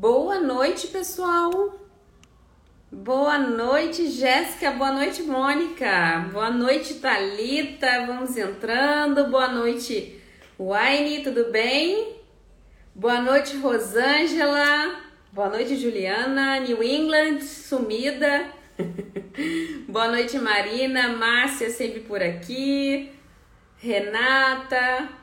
Boa noite, pessoal. Boa noite, Jéssica. Boa noite, Mônica. Boa noite, Talita. Vamos entrando. Boa noite, Wayne. Tudo bem? Boa noite, Rosângela. Boa noite, Juliana. New England, sumida. Boa noite, Marina. Márcia, sempre por aqui. Renata.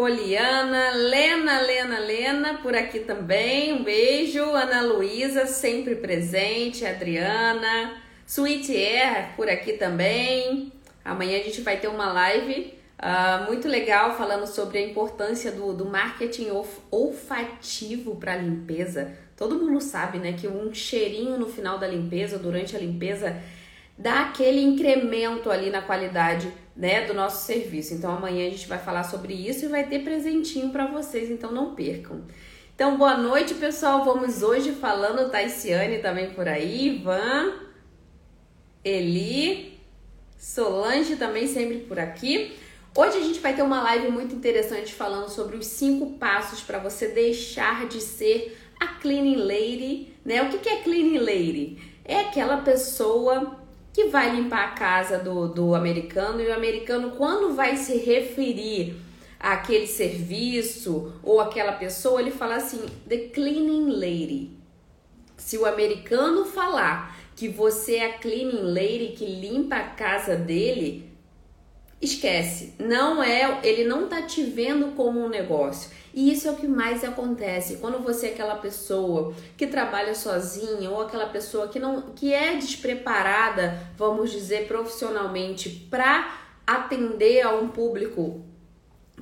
Poliana, Lena, Lena, Lena, por aqui também. Um beijo. Ana Luísa, sempre presente. Adriana. Sweet Air, por aqui também. Amanhã a gente vai ter uma live uh, muito legal falando sobre a importância do, do marketing olfativo para limpeza. Todo mundo sabe, né, que um cheirinho no final da limpeza, durante a limpeza, dá aquele incremento ali na qualidade né, do nosso serviço. Então amanhã a gente vai falar sobre isso e vai ter presentinho para vocês, então não percam. Então boa noite, pessoal. Vamos hoje falando Taiciane também por aí, Ivan, Eli, Solange também sempre por aqui. Hoje a gente vai ter uma live muito interessante falando sobre os cinco passos para você deixar de ser a cleaning lady, né? O que é cleaning lady? É aquela pessoa que vai limpar a casa do, do americano e o americano, quando vai se referir àquele serviço ou aquela pessoa, ele fala assim: The cleaning lady. Se o americano falar que você é a cleaning lady que limpa a casa dele, esquece. Não é, ele não tá te vendo como um negócio. E isso é o que mais acontece quando você é aquela pessoa que trabalha sozinha ou aquela pessoa que não que é despreparada, vamos dizer, profissionalmente para atender a um público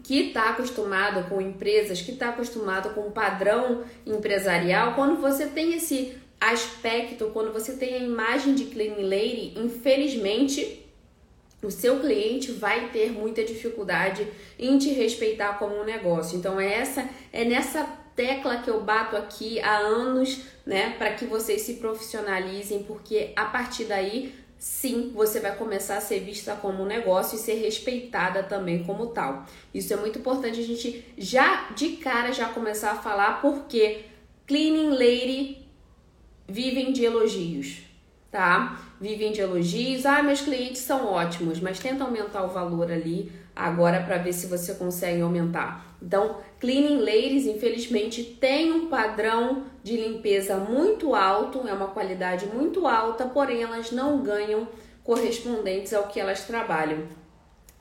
que está acostumado com empresas, que está acostumado com um padrão empresarial, quando você tem esse aspecto, quando você tem a imagem de clean lady, infelizmente o seu cliente vai ter muita dificuldade em te respeitar como um negócio. Então é essa é nessa tecla que eu bato aqui há anos, né, para que vocês se profissionalizem, porque a partir daí sim, você vai começar a ser vista como um negócio e ser respeitada também como tal. Isso é muito importante a gente já de cara já começar a falar porque cleaning lady vivem de elogios, tá? vivem de elogios. Ah, meus clientes são ótimos, mas tenta aumentar o valor ali agora para ver se você consegue aumentar. Então, Cleaning Ladies, infelizmente, tem um padrão de limpeza muito alto, é uma qualidade muito alta, porém elas não ganham correspondentes ao que elas trabalham.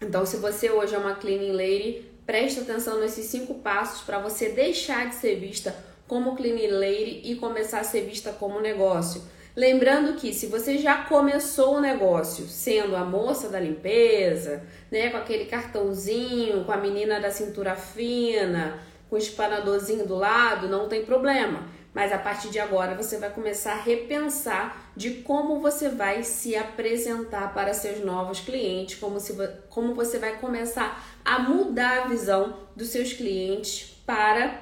Então, se você hoje é uma Cleaning Lady, preste atenção nesses cinco passos para você deixar de ser vista como Cleaning Lady e começar a ser vista como negócio. Lembrando que se você já começou o negócio sendo a moça da limpeza, né, com aquele cartãozinho, com a menina da cintura fina, com o espanadorzinho do lado, não tem problema. Mas a partir de agora você vai começar a repensar de como você vai se apresentar para seus novos clientes, como, se, como você vai começar a mudar a visão dos seus clientes para,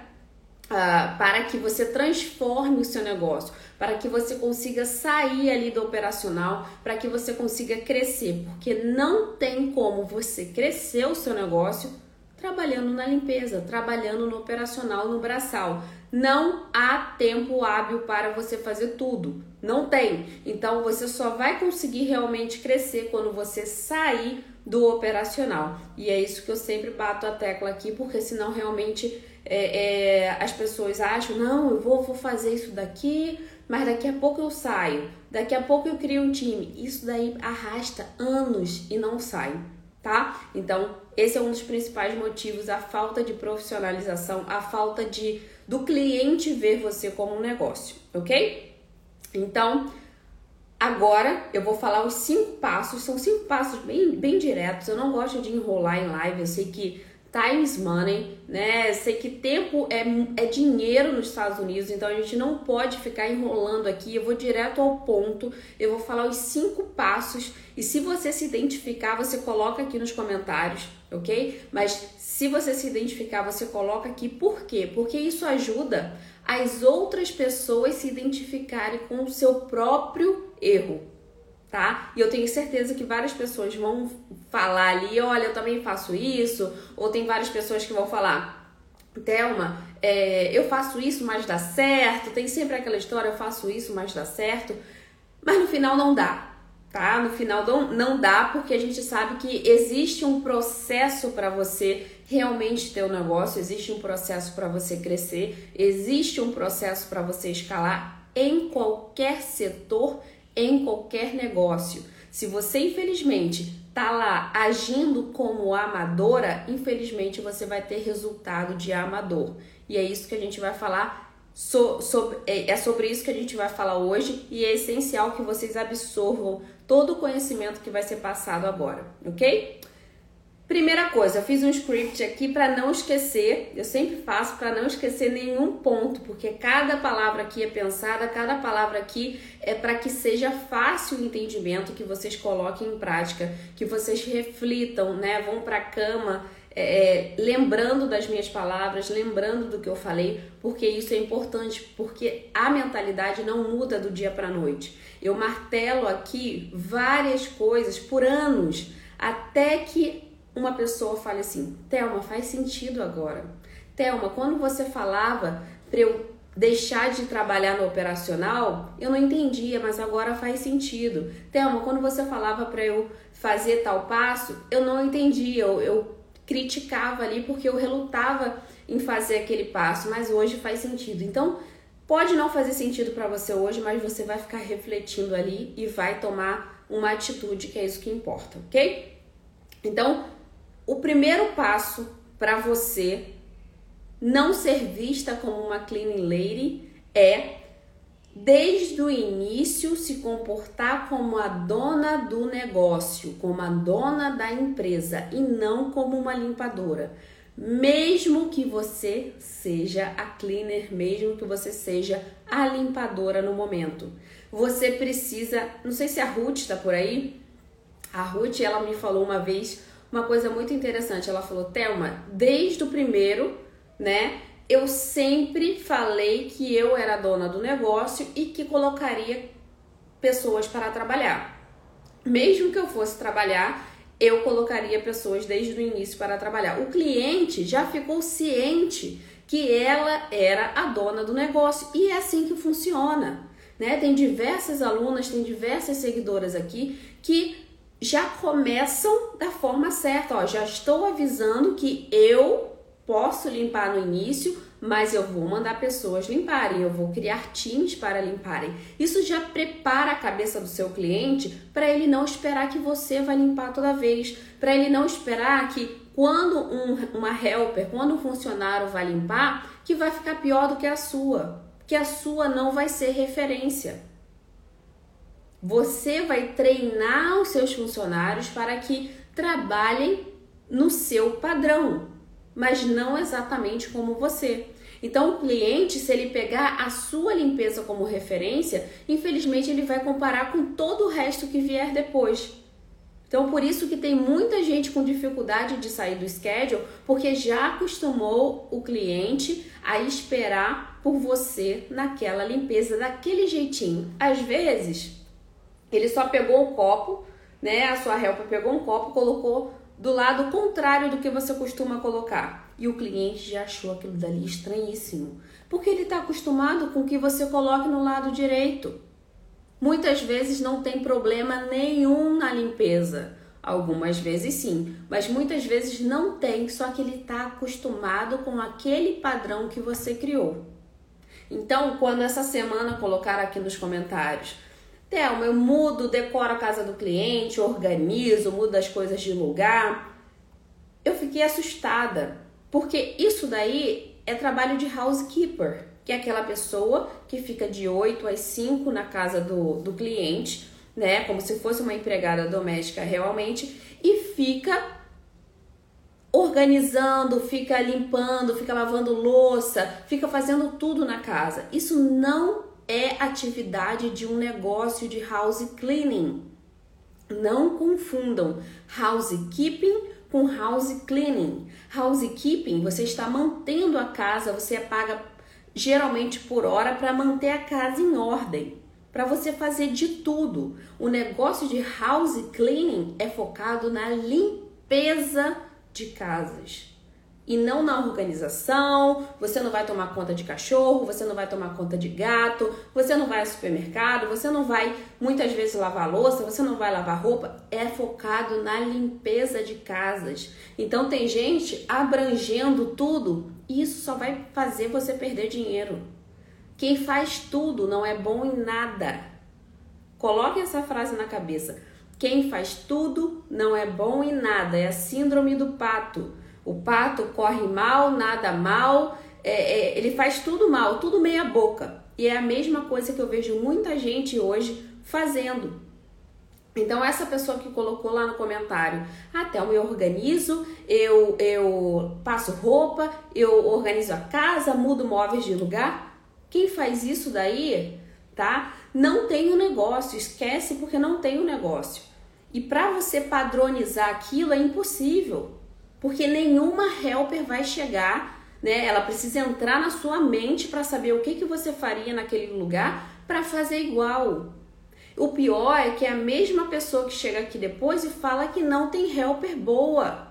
uh, para que você transforme o seu negócio para que você consiga sair ali do operacional, para que você consiga crescer, porque não tem como você crescer o seu negócio trabalhando na limpeza, trabalhando no operacional, no braçal. Não há tempo hábil para você fazer tudo. Não tem. Então você só vai conseguir realmente crescer quando você sair do operacional. E é isso que eu sempre bato a tecla aqui, porque senão realmente é, é, as pessoas acham, não, eu vou, vou fazer isso daqui, mas daqui a pouco eu saio, daqui a pouco eu crio um time. Isso daí arrasta anos e não sai, tá? Então, esse é um dos principais motivos, a falta de profissionalização, a falta de do cliente ver você como um negócio, ok? Então, agora eu vou falar os cinco passos, são cinco passos bem, bem diretos, eu não gosto de enrolar em live, eu sei que times money, né? Sei que tempo é, é dinheiro nos Estados Unidos, então a gente não pode ficar enrolando aqui. Eu vou direto ao ponto, eu vou falar os cinco passos e se você se identificar, você coloca aqui nos comentários, ok? Mas se você se identificar, você coloca aqui por quê? Porque isso ajuda as outras pessoas se identificarem com o seu próprio erro tá? E eu tenho certeza que várias pessoas vão falar ali, olha, eu também faço isso, ou tem várias pessoas que vão falar, Thelma, é, eu faço isso, mas dá certo. Tem sempre aquela história, eu faço isso, mas dá certo. Mas no final não dá, tá? No final não, não dá porque a gente sabe que existe um processo para você realmente ter um negócio, existe um processo para você crescer, existe um processo para você escalar em qualquer setor, em qualquer negócio. Se você infelizmente tá lá agindo como amadora, infelizmente você vai ter resultado de amador. E é isso que a gente vai falar so, sobre, é, é sobre isso que a gente vai falar hoje e é essencial que vocês absorvam todo o conhecimento que vai ser passado agora, ok? Primeira coisa, eu fiz um script aqui para não esquecer, eu sempre faço para não esquecer nenhum ponto, porque cada palavra aqui é pensada, cada palavra aqui é para que seja fácil o entendimento, que vocês coloquem em prática, que vocês reflitam, né? Vão para a cama é, lembrando das minhas palavras, lembrando do que eu falei, porque isso é importante, porque a mentalidade não muda do dia para noite. Eu martelo aqui várias coisas por anos até que uma pessoa fale assim: Thelma, faz sentido agora. Thelma, quando você falava para eu deixar de trabalhar no operacional, eu não entendia, mas agora faz sentido. Thelma, quando você falava para eu fazer tal passo, eu não entendia, eu, eu criticava ali porque eu relutava em fazer aquele passo, mas hoje faz sentido. Então, pode não fazer sentido para você hoje, mas você vai ficar refletindo ali e vai tomar uma atitude que é isso que importa, ok? Então, o primeiro passo para você não ser vista como uma cleaning lady é desde o início se comportar como a dona do negócio, como a dona da empresa e não como uma limpadora. Mesmo que você seja a cleaner, mesmo que você seja a limpadora no momento. Você precisa, não sei se a Ruth está por aí. A Ruth, ela me falou uma vez uma coisa muito interessante. Ela falou: Thelma, desde o primeiro, né? Eu sempre falei que eu era dona do negócio e que colocaria pessoas para trabalhar. Mesmo que eu fosse trabalhar, eu colocaria pessoas desde o início para trabalhar. O cliente já ficou ciente que ela era a dona do negócio e é assim que funciona. Né? Tem diversas alunas, tem diversas seguidoras aqui que já começam da forma certa. Ó, já estou avisando que eu posso limpar no início, mas eu vou mandar pessoas limparem, eu vou criar times para limparem. Isso já prepara a cabeça do seu cliente para ele não esperar que você vai limpar toda vez, para ele não esperar que quando um, uma helper, quando um funcionário vai limpar, que vai ficar pior do que a sua, que a sua não vai ser referência. Você vai treinar os seus funcionários para que trabalhem no seu padrão, mas não exatamente como você. Então, o cliente, se ele pegar a sua limpeza como referência, infelizmente ele vai comparar com todo o resto que vier depois. Então, por isso que tem muita gente com dificuldade de sair do schedule, porque já acostumou o cliente a esperar por você naquela limpeza daquele jeitinho. Às vezes, ele só pegou o copo, né? A sua helper pegou um copo, colocou do lado contrário do que você costuma colocar. E o cliente já achou aquilo dali estranhíssimo, porque ele está acostumado com que você coloque no lado direito. Muitas vezes não tem problema nenhum na limpeza. Algumas vezes sim, mas muitas vezes não tem, só que ele está acostumado com aquele padrão que você criou. Então, quando essa semana colocar aqui nos comentários, Thelma, eu mudo, decoro a casa do cliente, organizo, mudo as coisas de lugar. Eu fiquei assustada, porque isso daí é trabalho de housekeeper, que é aquela pessoa que fica de 8 às 5 na casa do, do cliente, né? Como se fosse uma empregada doméstica realmente, e fica organizando, fica limpando, fica lavando louça, fica fazendo tudo na casa. Isso não é atividade de um negócio de house cleaning. Não confundam housekeeping com house cleaning. Housekeeping, você está mantendo a casa, você paga geralmente por hora para manter a casa em ordem, para você fazer de tudo. O negócio de house cleaning é focado na limpeza de casas. E não na organização. Você não vai tomar conta de cachorro, você não vai tomar conta de gato, você não vai ao supermercado, você não vai muitas vezes lavar louça, você não vai lavar roupa. É focado na limpeza de casas. Então tem gente abrangendo tudo e isso só vai fazer você perder dinheiro. Quem faz tudo não é bom em nada. Coloque essa frase na cabeça. Quem faz tudo não é bom em nada. É a síndrome do pato. O pato corre mal, nada mal, é, é, ele faz tudo mal, tudo meia boca. E é a mesma coisa que eu vejo muita gente hoje fazendo. Então, essa pessoa que colocou lá no comentário, até ah, eu organizo, eu, eu passo roupa, eu organizo a casa, mudo móveis de lugar. Quem faz isso daí, tá? Não tem um negócio, esquece porque não tem um negócio. E para você padronizar aquilo é impossível porque nenhuma helper vai chegar, né? Ela precisa entrar na sua mente para saber o que, que você faria naquele lugar para fazer igual. O pior é que é a mesma pessoa que chega aqui depois e fala que não tem helper boa.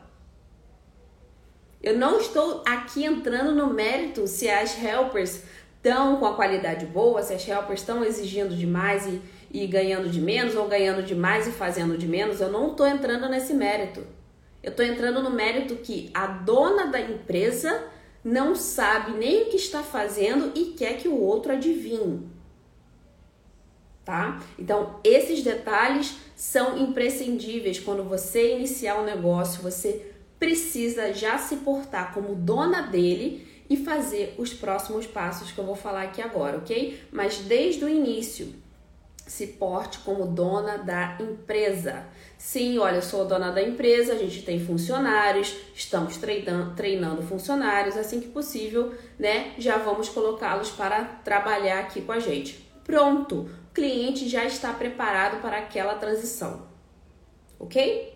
Eu não estou aqui entrando no mérito se as helpers estão com a qualidade boa, se as helpers estão exigindo demais e, e ganhando de menos, ou ganhando demais e fazendo de menos. Eu não estou entrando nesse mérito. Eu estou entrando no mérito que a dona da empresa não sabe nem o que está fazendo e quer que o outro adivinhe. Tá? Então, esses detalhes são imprescindíveis quando você iniciar um negócio, você precisa já se portar como dona dele e fazer os próximos passos que eu vou falar aqui agora, ok? Mas desde o início, se porte como dona da empresa. Sim, olha, eu sou dona da empresa, a gente tem funcionários, estamos treinando, treinando funcionários, assim que possível, né? Já vamos colocá-los para trabalhar aqui com a gente. Pronto, o cliente já está preparado para aquela transição, ok?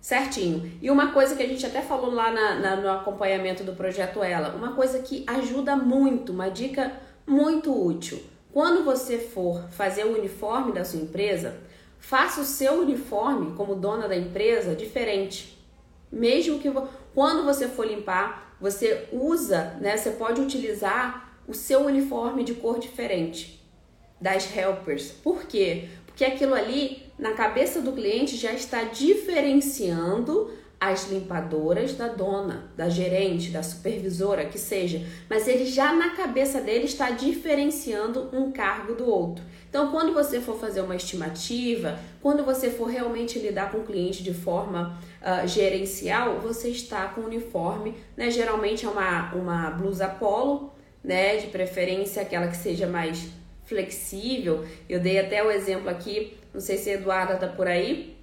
Certinho. E uma coisa que a gente até falou lá na, na, no acompanhamento do projeto Ela, uma coisa que ajuda muito, uma dica muito útil quando você for fazer o uniforme da sua empresa, faça o seu uniforme como dona da empresa diferente. Mesmo que quando você for limpar, você usa, né? Você pode utilizar o seu uniforme de cor diferente das helpers. Por quê? Porque aquilo ali na cabeça do cliente já está diferenciando as limpadoras da dona, da gerente, da supervisora, que seja, mas ele já na cabeça dele está diferenciando um cargo do outro. Então, quando você for fazer uma estimativa, quando você for realmente lidar com o cliente de forma uh, gerencial, você está com uniforme, né? Geralmente é uma, uma blusa polo, né? De preferência aquela que seja mais flexível. Eu dei até o exemplo aqui, não sei se a Eduarda tá por aí,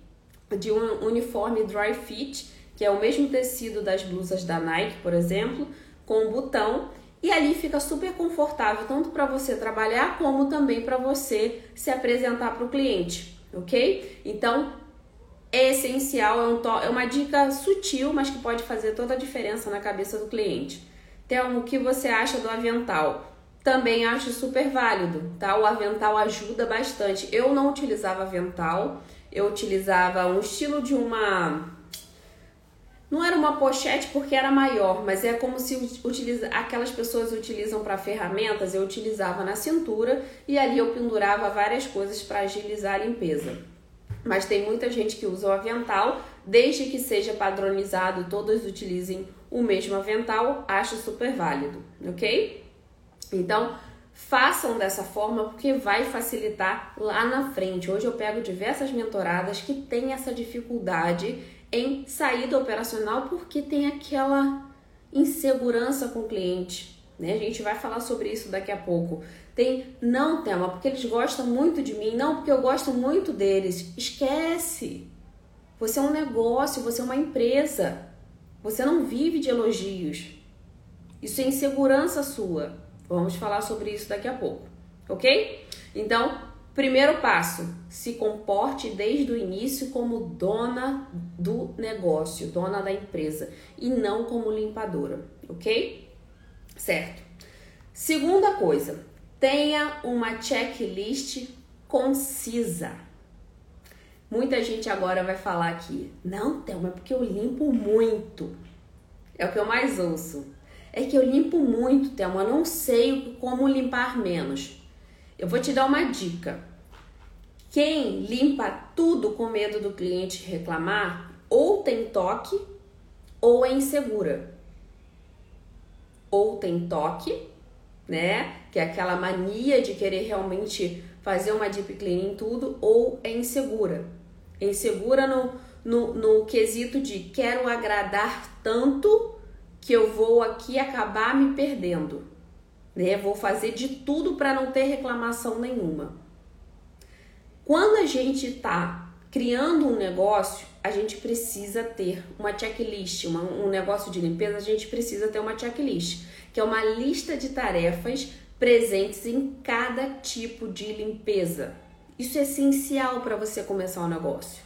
de um uniforme dry fit, que é o mesmo tecido das blusas da Nike, por exemplo, com um botão e ali fica super confortável tanto para você trabalhar como também para você se apresentar para o cliente, ok? Então é essencial, é, um é uma dica sutil, mas que pode fazer toda a diferença na cabeça do cliente. Então, o que você acha do avental? Também acho super válido, tá? O avental ajuda bastante. Eu não utilizava avental, eu utilizava um estilo de uma. Não era uma pochete porque era maior, mas é como se utiliza... aquelas pessoas utilizam para ferramentas, eu utilizava na cintura e ali eu pendurava várias coisas para agilizar a limpeza. Mas tem muita gente que usa o avental, desde que seja padronizado todos utilizem o mesmo avental, acho super válido, ok? Então, Façam dessa forma porque vai facilitar lá na frente. Hoje eu pego diversas mentoradas que têm essa dificuldade em saída operacional porque tem aquela insegurança com o cliente. Né? A gente vai falar sobre isso daqui a pouco. Tem não tema, porque eles gostam muito de mim, não porque eu gosto muito deles. Esquece. Você é um negócio, você é uma empresa. Você não vive de elogios. Isso é insegurança sua. Vamos falar sobre isso daqui a pouco, ok? Então, primeiro passo: se comporte desde o início como dona do negócio, dona da empresa e não como limpadora, ok? Certo. Segunda coisa: tenha uma checklist concisa. Muita gente agora vai falar aqui, não, Thelma, é porque eu limpo muito. É o que eu mais ouço. É que eu limpo muito, Thelma, não sei como limpar menos. Eu vou te dar uma dica. Quem limpa tudo com medo do cliente reclamar, ou tem toque ou é insegura. Ou tem toque, né? Que é aquela mania de querer realmente fazer uma deep cleaning em tudo, ou é insegura. É insegura no, no, no quesito de quero agradar tanto que eu vou aqui acabar me perdendo. Né? Vou fazer de tudo para não ter reclamação nenhuma. Quando a gente está criando um negócio, a gente precisa ter uma checklist, uma, um negócio de limpeza, a gente precisa ter uma checklist, que é uma lista de tarefas presentes em cada tipo de limpeza. Isso é essencial para você começar um negócio.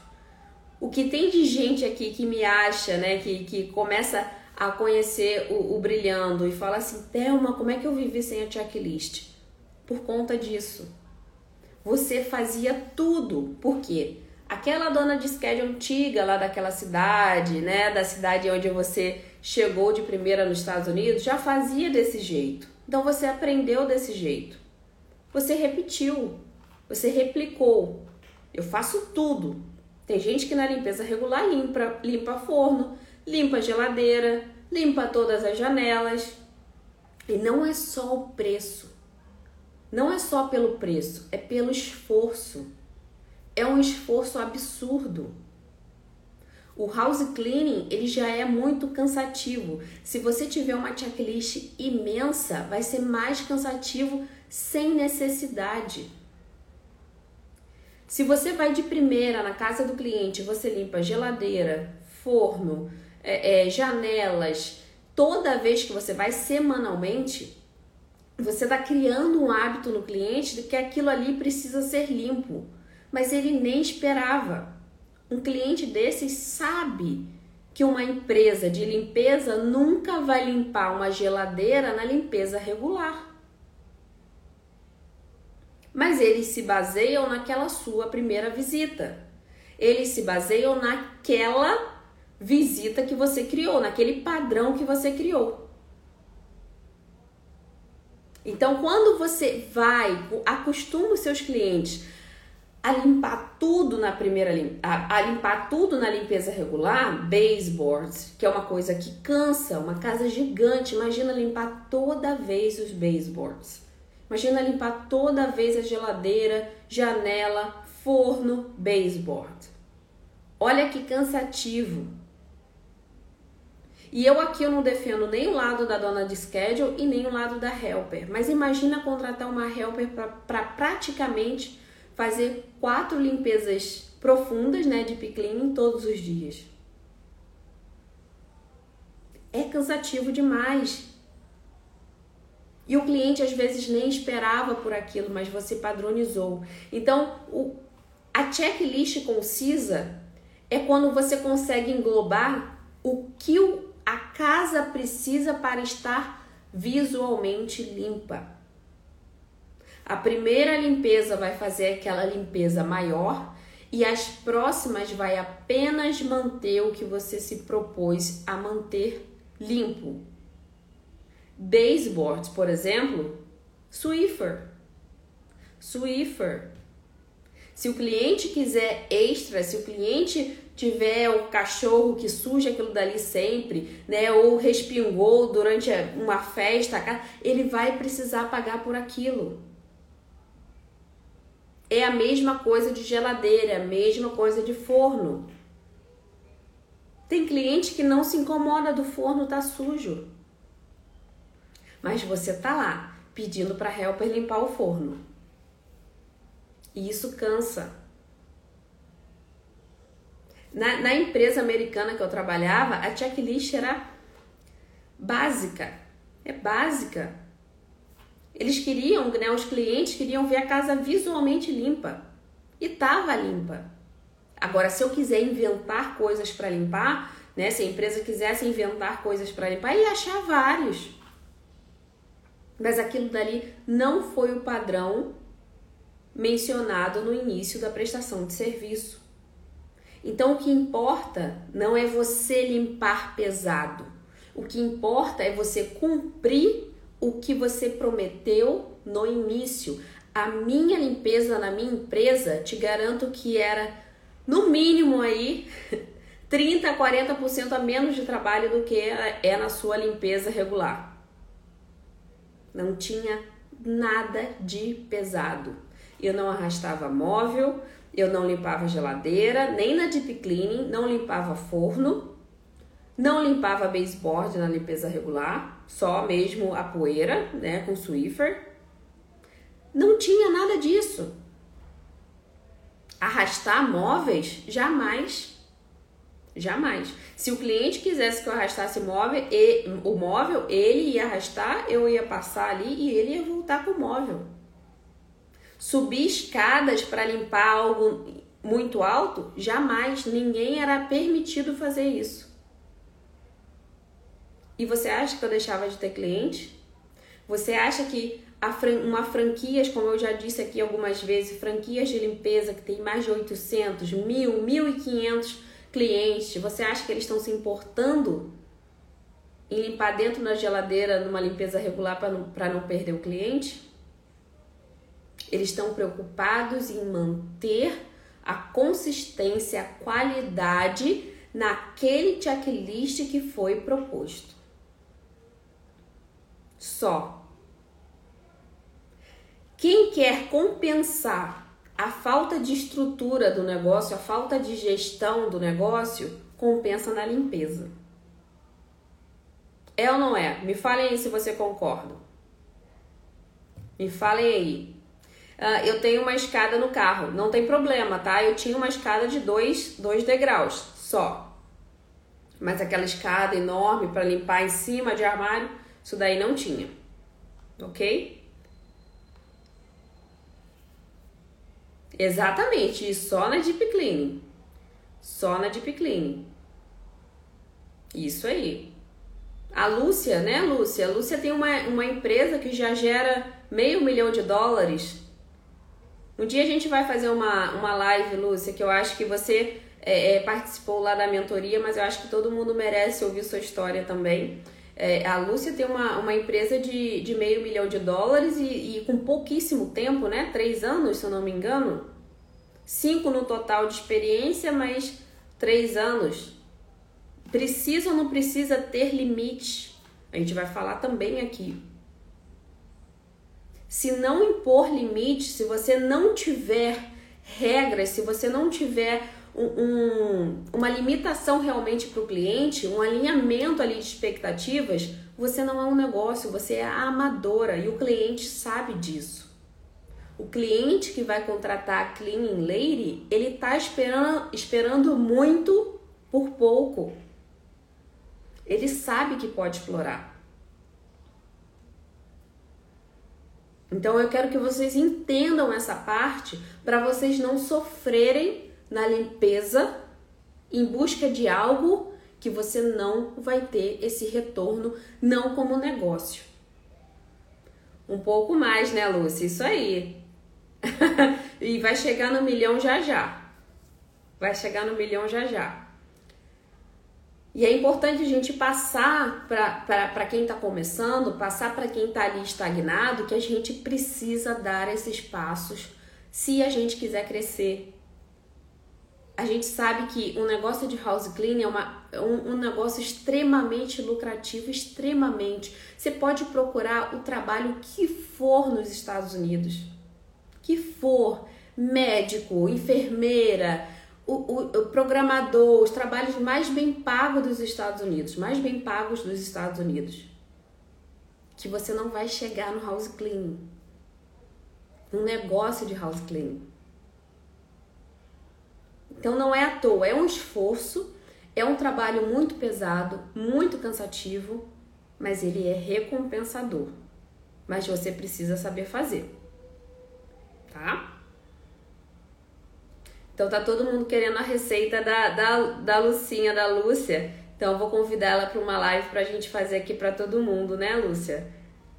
O que tem de gente aqui que me acha, né, que, que começa a conhecer o, o brilhando e fala assim, Thelma, como é que eu vivi sem a checklist? Por conta disso você fazia tudo. Por quê? Aquela dona de schedule antiga lá daquela cidade, né, da cidade onde você chegou de primeira nos Estados Unidos, já fazia desse jeito. Então você aprendeu desse jeito. Você repetiu, você replicou. Eu faço tudo. Tem gente que na limpeza regular limpa, limpa forno, limpa geladeira, limpa todas as janelas. E não é só o preço. Não é só pelo preço, é pelo esforço. É um esforço absurdo. O house cleaning ele já é muito cansativo. Se você tiver uma checklist imensa, vai ser mais cansativo sem necessidade. Se você vai de primeira na casa do cliente, você limpa geladeira, forno, é, é, janelas, toda vez que você vai semanalmente, você está criando um hábito no cliente de que aquilo ali precisa ser limpo, mas ele nem esperava. Um cliente desses sabe que uma empresa de limpeza nunca vai limpar uma geladeira na limpeza regular. Mas eles se baseiam naquela sua primeira visita. Eles se baseiam naquela visita que você criou, naquele padrão que você criou. Então, quando você vai, acostuma os seus clientes a limpar tudo na primeira a, a limpar tudo na limpeza regular, baseboards, que é uma coisa que cansa, uma casa gigante. Imagina limpar toda vez os baseboards. Imagina limpar toda vez a geladeira, janela, forno, baseboard. Olha que cansativo. E eu aqui eu não defendo nem o lado da dona de schedule e nem o lado da helper. Mas imagina contratar uma helper para pra praticamente fazer quatro limpezas profundas, né, de cleaning todos os dias. É cansativo demais. E o cliente às vezes nem esperava por aquilo, mas você padronizou. Então, o, a checklist concisa é quando você consegue englobar o que o a casa precisa para estar visualmente limpa. A primeira limpeza vai fazer aquela limpeza maior e as próximas vai apenas manter o que você se propôs a manter limpo. Baseboards, por exemplo, Swiffer. Swiffer. Se o cliente quiser extra, se o cliente tiver o cachorro que suja aquilo dali sempre, né, ou respingou durante uma festa, ele vai precisar pagar por aquilo. É a mesma coisa de geladeira, é a mesma coisa de forno. Tem cliente que não se incomoda do forno tá sujo. Mas você tá lá pedindo para helper limpar o forno. E isso cansa. Na, na empresa americana que eu trabalhava, a checklist era básica. É básica. Eles queriam, né, os clientes queriam ver a casa visualmente limpa. E tava limpa. Agora, se eu quiser inventar coisas para limpar, né, se a empresa quisesse inventar coisas para limpar, ia achar vários. Mas aquilo dali não foi o padrão mencionado no início da prestação de serviço. Então o que importa não é você limpar pesado. O que importa é você cumprir o que você prometeu no início. A minha limpeza na minha empresa, te garanto que era no mínimo aí 30 a 40% a menos de trabalho do que é na sua limpeza regular. Não tinha nada de pesado. Eu não arrastava móvel, eu não limpava geladeira, nem na deep cleaning, não limpava forno, não limpava baseboard na limpeza regular, só mesmo a poeira, né, com Swiffer. Não tinha nada disso. Arrastar móveis? Jamais. Jamais. Se o cliente quisesse que eu arrastasse móvel, e, o móvel, ele ia arrastar, eu ia passar ali e ele ia voltar com o móvel. Subir escadas para limpar algo muito alto? Jamais. Ninguém era permitido fazer isso. E você acha que eu deixava de ter cliente? Você acha que fran uma franquias, como eu já disse aqui algumas vezes, franquias de limpeza que tem mais de 800, 1000, 1500 clientes, você acha que eles estão se importando em limpar dentro da geladeira numa limpeza regular para não, não perder o cliente? Eles estão preocupados em manter a consistência, a qualidade naquele checklist que foi proposto. Só. Quem quer compensar a falta de estrutura do negócio, a falta de gestão do negócio, compensa na limpeza. É ou não é? Me falem aí se você concorda. Me falem aí. Uh, eu tenho uma escada no carro, não tem problema, tá? Eu tinha uma escada de dois, dois degraus só. Mas aquela escada enorme para limpar em cima de armário, isso daí não tinha. Ok? Exatamente, e só na Deep Cleaning. Só na Deep Cleaning. Isso aí. A Lúcia, né, Lúcia? A Lúcia tem uma, uma empresa que já gera meio milhão de dólares. Um dia a gente vai fazer uma, uma live, Lúcia, que eu acho que você é, é, participou lá da mentoria, mas eu acho que todo mundo merece ouvir sua história também. É, a Lúcia tem uma, uma empresa de, de meio milhão de dólares e, e, com pouquíssimo tempo, né? Três anos, se eu não me engano. Cinco no total de experiência, mas três anos. Precisa ou não precisa ter limite? A gente vai falar também aqui. Se não impor limite, se você não tiver regras, se você não tiver um, um, uma limitação realmente para o cliente, um alinhamento ali de expectativas, você não é um negócio, você é a amadora e o cliente sabe disso. O cliente que vai contratar a cleaning lady, ele tá esperando, esperando muito por pouco. Ele sabe que pode explorar. Então eu quero que vocês entendam essa parte para vocês não sofrerem na limpeza em busca de algo que você não vai ter esse retorno, não como negócio. Um pouco mais, né, Lúcia? Isso aí. e vai chegar no milhão já já. Vai chegar no milhão já já. E é importante a gente passar para quem está começando, passar para quem está ali estagnado, que a gente precisa dar esses passos se a gente quiser crescer. A gente sabe que um negócio de house cleaning é uma, um, um negócio extremamente lucrativo, extremamente. Você pode procurar o trabalho que for nos Estados Unidos que for, médico, enfermeira, o, o, o, programador, os trabalhos mais bem pagos dos Estados Unidos, mais bem pagos dos Estados Unidos, que você não vai chegar no house cleaning, um negócio de house cleaning. Então não é à toa, é um esforço, é um trabalho muito pesado, muito cansativo, mas ele é recompensador. Mas você precisa saber fazer tá? Então tá todo mundo querendo a receita da, da, da Lucinha, da Lúcia. Então eu vou convidar ela para uma live pra gente fazer aqui para todo mundo, né, Lúcia?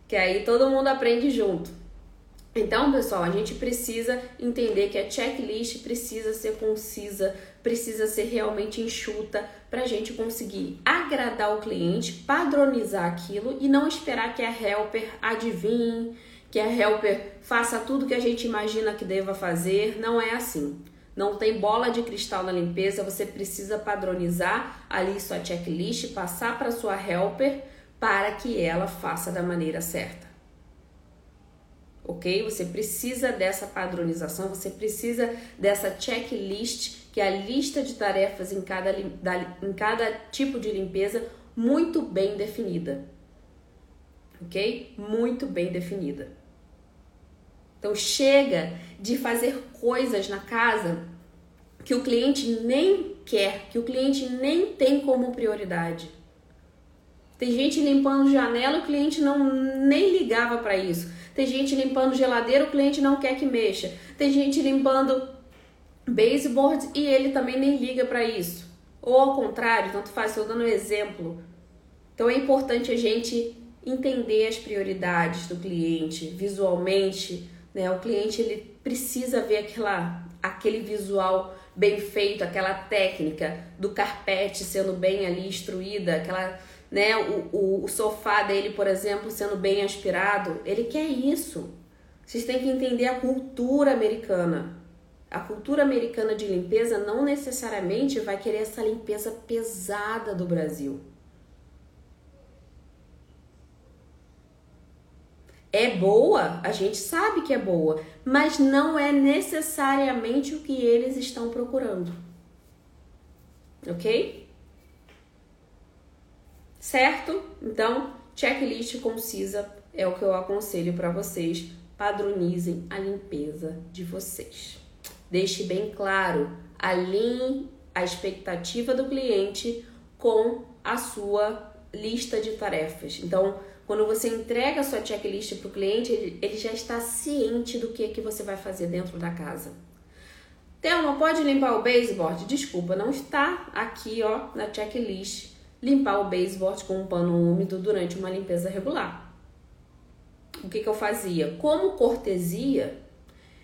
Que aí todo mundo aprende junto. Então, pessoal, a gente precisa entender que a checklist precisa ser concisa, precisa ser realmente enxuta para a gente conseguir agradar o cliente, padronizar aquilo e não esperar que a helper adivinhe, que a helper faça tudo que a gente imagina que deva fazer. Não é assim. Não tem bola de cristal na limpeza, você precisa padronizar ali sua checklist, passar para sua helper para que ela faça da maneira certa ok? Você precisa dessa padronização, você precisa dessa checklist, que é a lista de tarefas em cada, em cada tipo de limpeza muito bem definida, ok? Muito bem definida. Então chega de fazer coisas na casa que o cliente nem quer, que o cliente nem tem como prioridade. Tem gente limpando janela, o cliente não nem ligava para isso. Tem gente limpando geladeira, o cliente não quer que mexa. Tem gente limpando baseboard e ele também nem liga para isso. Ou ao contrário, tanto faz, estou dando um exemplo. Então é importante a gente entender as prioridades do cliente visualmente, né? O cliente ele precisa ver aquela aquele visual bem feito, aquela técnica do carpete sendo bem ali instruída, aquela né, o, o, sofá dele, por exemplo, sendo bem aspirado. Ele quer isso. Vocês têm que entender a cultura americana. A cultura americana de limpeza não necessariamente vai querer essa limpeza pesada do Brasil. É boa, a gente sabe que é boa, mas não é necessariamente o que eles estão procurando. Ok? certo? Então, checklist concisa é o que eu aconselho para vocês. Padronizem a limpeza de vocês. Deixe bem claro, alinhe a expectativa do cliente com a sua lista de tarefas. Então, quando você entrega a sua checklist para o cliente, ele, ele, já está ciente do que, que você vai fazer dentro da casa. Thelma, pode limpar o baseboard? Desculpa, não está aqui ó, na checklist limpar o baseboard com um pano úmido durante uma limpeza regular. O que, que eu fazia? Como cortesia,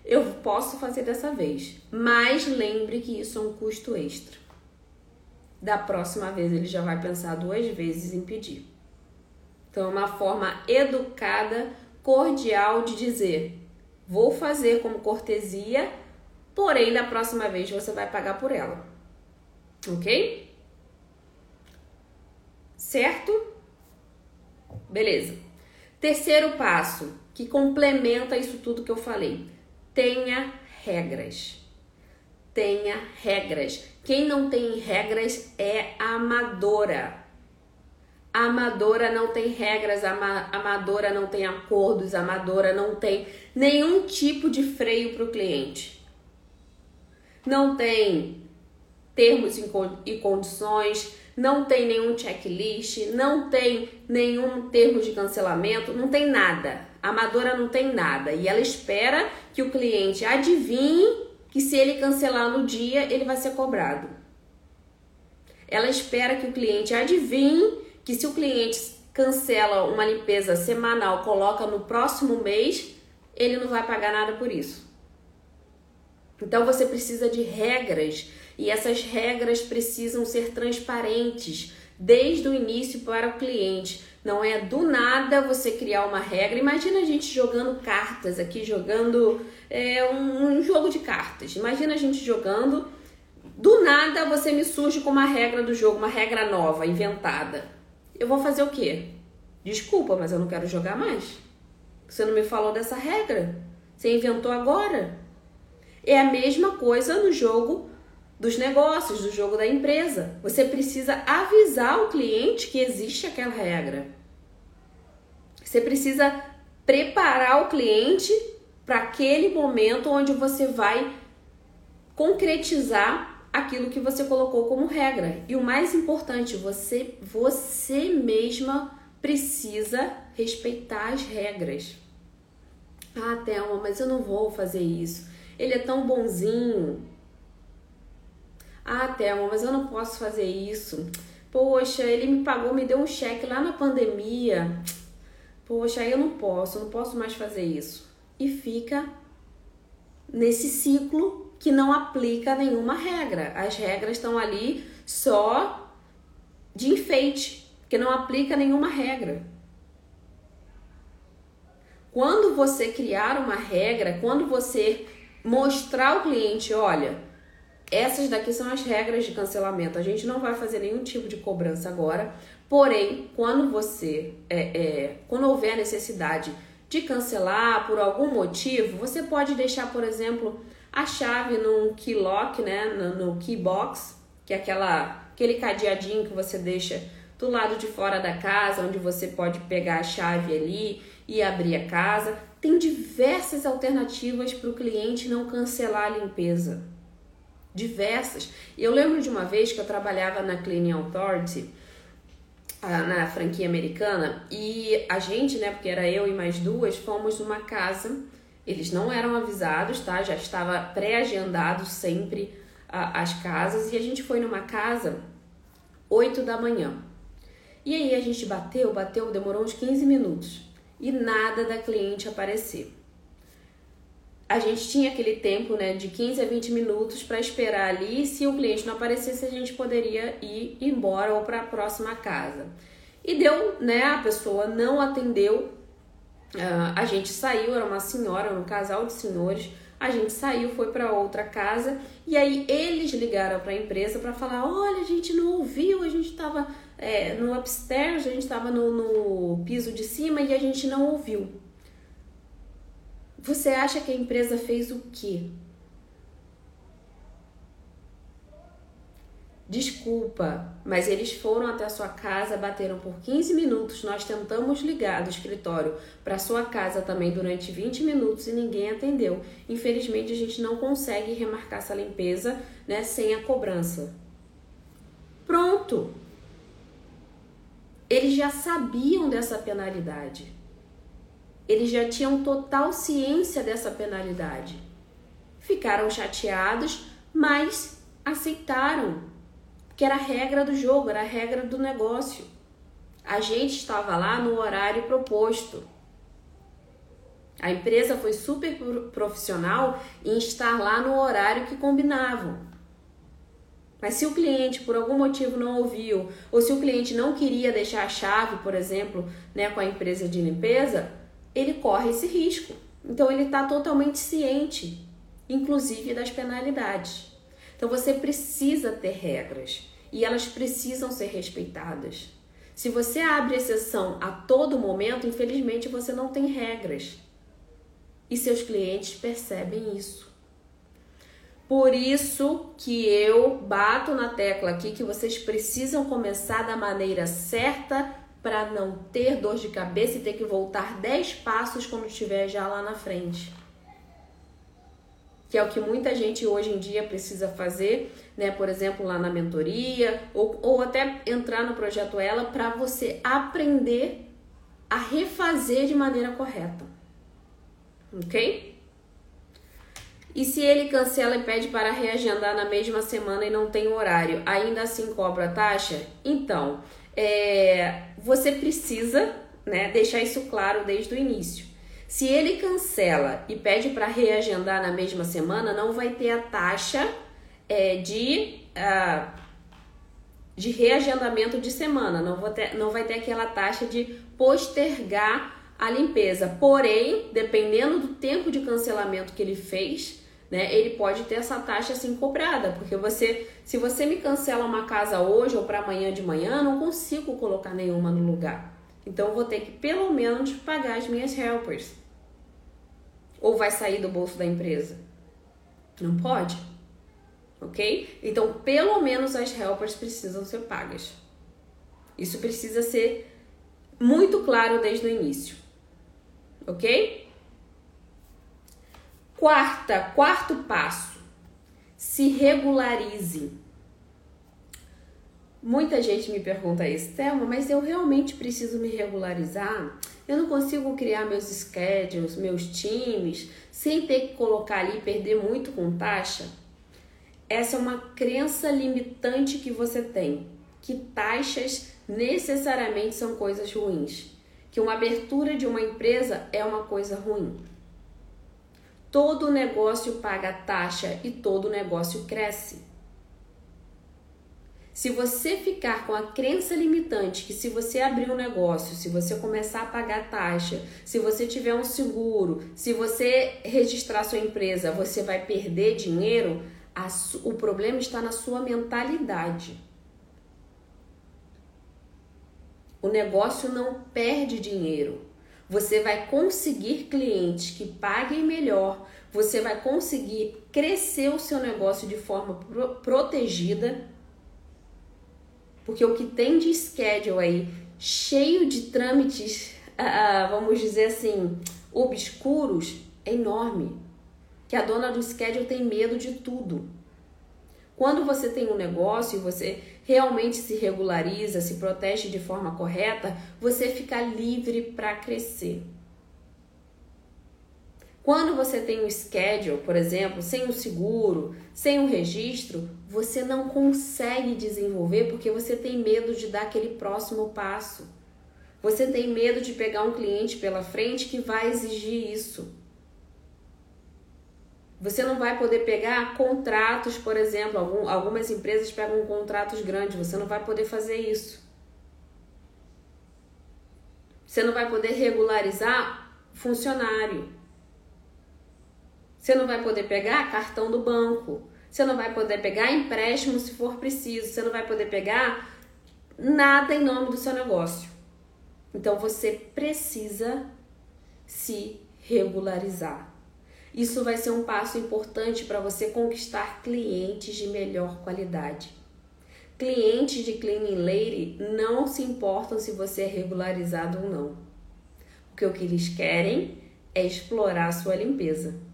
eu posso fazer dessa vez, mas lembre que isso é um custo extra. Da próxima vez ele já vai pensar duas vezes em pedir. Então, é uma forma educada, cordial de dizer: vou fazer como cortesia, porém da próxima vez você vai pagar por ela. Ok? certo? Beleza. Terceiro passo, que complementa isso tudo que eu falei. Tenha regras. Tenha regras. Quem não tem regras é amadora. Amadora não tem regras, amadora não tem acordos, amadora não tem nenhum tipo de freio para o cliente. Não tem termos e condições, não tem nenhum checklist, não tem nenhum termo de cancelamento, não tem nada. Amadora não tem nada e ela espera que o cliente adivinhe que se ele cancelar no dia, ele vai ser cobrado. Ela espera que o cliente adivinhe que se o cliente cancela uma limpeza semanal, coloca no próximo mês, ele não vai pagar nada por isso. Então você precisa de regras e essas regras precisam ser transparentes desde o início para o cliente. Não é do nada você criar uma regra. Imagina a gente jogando cartas aqui, jogando é, um, um jogo de cartas. Imagina a gente jogando. Do nada você me surge com uma regra do jogo, uma regra nova, inventada. Eu vou fazer o quê? Desculpa, mas eu não quero jogar mais. Você não me falou dessa regra. Você inventou agora. É a mesma coisa no jogo dos negócios, do jogo da empresa. Você precisa avisar o cliente que existe aquela regra. Você precisa preparar o cliente para aquele momento onde você vai concretizar aquilo que você colocou como regra. E o mais importante, você você mesma precisa respeitar as regras. Ah, Thelma, mas eu não vou fazer isso. Ele é tão bonzinho. Ah, Thelma, mas eu não posso fazer isso. Poxa, ele me pagou, me deu um cheque lá na pandemia. Poxa, aí eu não posso, eu não posso mais fazer isso. e fica nesse ciclo que não aplica nenhuma regra. As regras estão ali só de enfeite, que não aplica nenhuma regra. Quando você criar uma regra, quando você mostrar ao cliente, olha, essas daqui são as regras de cancelamento. A gente não vai fazer nenhum tipo de cobrança agora. Porém, quando você, é, é, quando houver necessidade de cancelar por algum motivo, você pode deixar, por exemplo, a chave num key lock, né, no, no key box, que é aquela, aquele cadeadinho que você deixa do lado de fora da casa, onde você pode pegar a chave ali e abrir a casa. Tem diversas alternativas para o cliente não cancelar a limpeza diversas. Eu lembro de uma vez que eu trabalhava na Cleaning Authority, na franquia americana, e a gente, né, porque era eu e mais duas, fomos numa casa. Eles não eram avisados, tá? Já estava pré-agendado sempre a, as casas e a gente foi numa casa 8 da manhã. E aí a gente bateu, bateu, demorou uns 15 minutos e nada da cliente aparecer a gente tinha aquele tempo né, de 15 a 20 minutos para esperar ali. Se o cliente não aparecesse, a gente poderia ir embora ou para a próxima casa. E deu, né? A pessoa não atendeu. Uh, a gente saiu, era uma senhora, um casal de senhores. A gente saiu, foi para outra casa e aí eles ligaram para a empresa para falar: olha, a gente não ouviu, a gente estava é, no upstairs, a gente estava no, no piso de cima e a gente não ouviu. Você acha que a empresa fez o quê? Desculpa, mas eles foram até a sua casa, bateram por 15 minutos. Nós tentamos ligar do escritório para sua casa também durante 20 minutos e ninguém atendeu. Infelizmente, a gente não consegue remarcar essa limpeza né, sem a cobrança. Pronto! Eles já sabiam dessa penalidade. Eles já tinham total ciência dessa penalidade. Ficaram chateados, mas aceitaram, que era a regra do jogo, era a regra do negócio. A gente estava lá no horário proposto. A empresa foi super profissional em estar lá no horário que combinavam. Mas se o cliente por algum motivo não ouviu, ou se o cliente não queria deixar a chave, por exemplo, né, com a empresa de limpeza, ele corre esse risco. Então ele está totalmente ciente, inclusive das penalidades. Então você precisa ter regras e elas precisam ser respeitadas. Se você abre exceção a todo momento, infelizmente você não tem regras. E seus clientes percebem isso. Por isso que eu bato na tecla aqui que vocês precisam começar da maneira certa para não ter dor de cabeça e ter que voltar 10 passos quando estiver já lá na frente. Que é o que muita gente hoje em dia precisa fazer, né? Por exemplo, lá na mentoria, ou, ou até entrar no projeto Ela para você aprender a refazer de maneira correta. Ok? E se ele cancela e pede para reagendar na mesma semana e não tem horário, ainda assim cobra a taxa? Então, é, você precisa né, deixar isso claro desde o início. Se ele cancela e pede para reagendar na mesma semana, não vai ter a taxa é, de, uh, de reagendamento de semana, não, vou ter, não vai ter aquela taxa de postergar a limpeza. Porém, dependendo do tempo de cancelamento que ele fez, né, ele pode ter essa taxa assim cobrada, porque você, se você me cancela uma casa hoje ou para amanhã de manhã, não consigo colocar nenhuma no lugar. Então vou ter que pelo menos pagar as minhas helpers. Ou vai sair do bolso da empresa? Não pode. OK? Então, pelo menos as helpers precisam ser pagas. Isso precisa ser muito claro desde o início. OK? Quarta, quarto passo, se regularize. Muita gente me pergunta isso, Thelma, mas eu realmente preciso me regularizar? Eu não consigo criar meus schedules, meus times, sem ter que colocar ali e perder muito com taxa? Essa é uma crença limitante que você tem, que taxas necessariamente são coisas ruins, que uma abertura de uma empresa é uma coisa ruim. Todo negócio paga taxa e todo negócio cresce. Se você ficar com a crença limitante que se você abrir um negócio, se você começar a pagar taxa, se você tiver um seguro, se você registrar sua empresa, você vai perder dinheiro, o problema está na sua mentalidade. O negócio não perde dinheiro. Você vai conseguir clientes que paguem melhor, você vai conseguir crescer o seu negócio de forma pro protegida porque o que tem de schedule aí, cheio de trâmites, uh, vamos dizer assim, obscuros, é enorme. Que a dona do schedule tem medo de tudo. Quando você tem um negócio e você realmente se regulariza, se protege de forma correta, você fica livre para crescer. Quando você tem um schedule, por exemplo, sem um seguro, sem um registro, você não consegue desenvolver porque você tem medo de dar aquele próximo passo. Você tem medo de pegar um cliente pela frente que vai exigir isso. Você não vai poder pegar contratos, por exemplo, algumas empresas pegam contratos grandes, você não vai poder fazer isso. Você não vai poder regularizar funcionário. Você não vai poder pegar cartão do banco. Você não vai poder pegar empréstimo se for preciso. Você não vai poder pegar nada em nome do seu negócio. Então você precisa se regularizar. Isso vai ser um passo importante para você conquistar clientes de melhor qualidade. Clientes de Cleaning Lady não se importam se você é regularizado ou não. Porque o que eles querem é explorar a sua limpeza.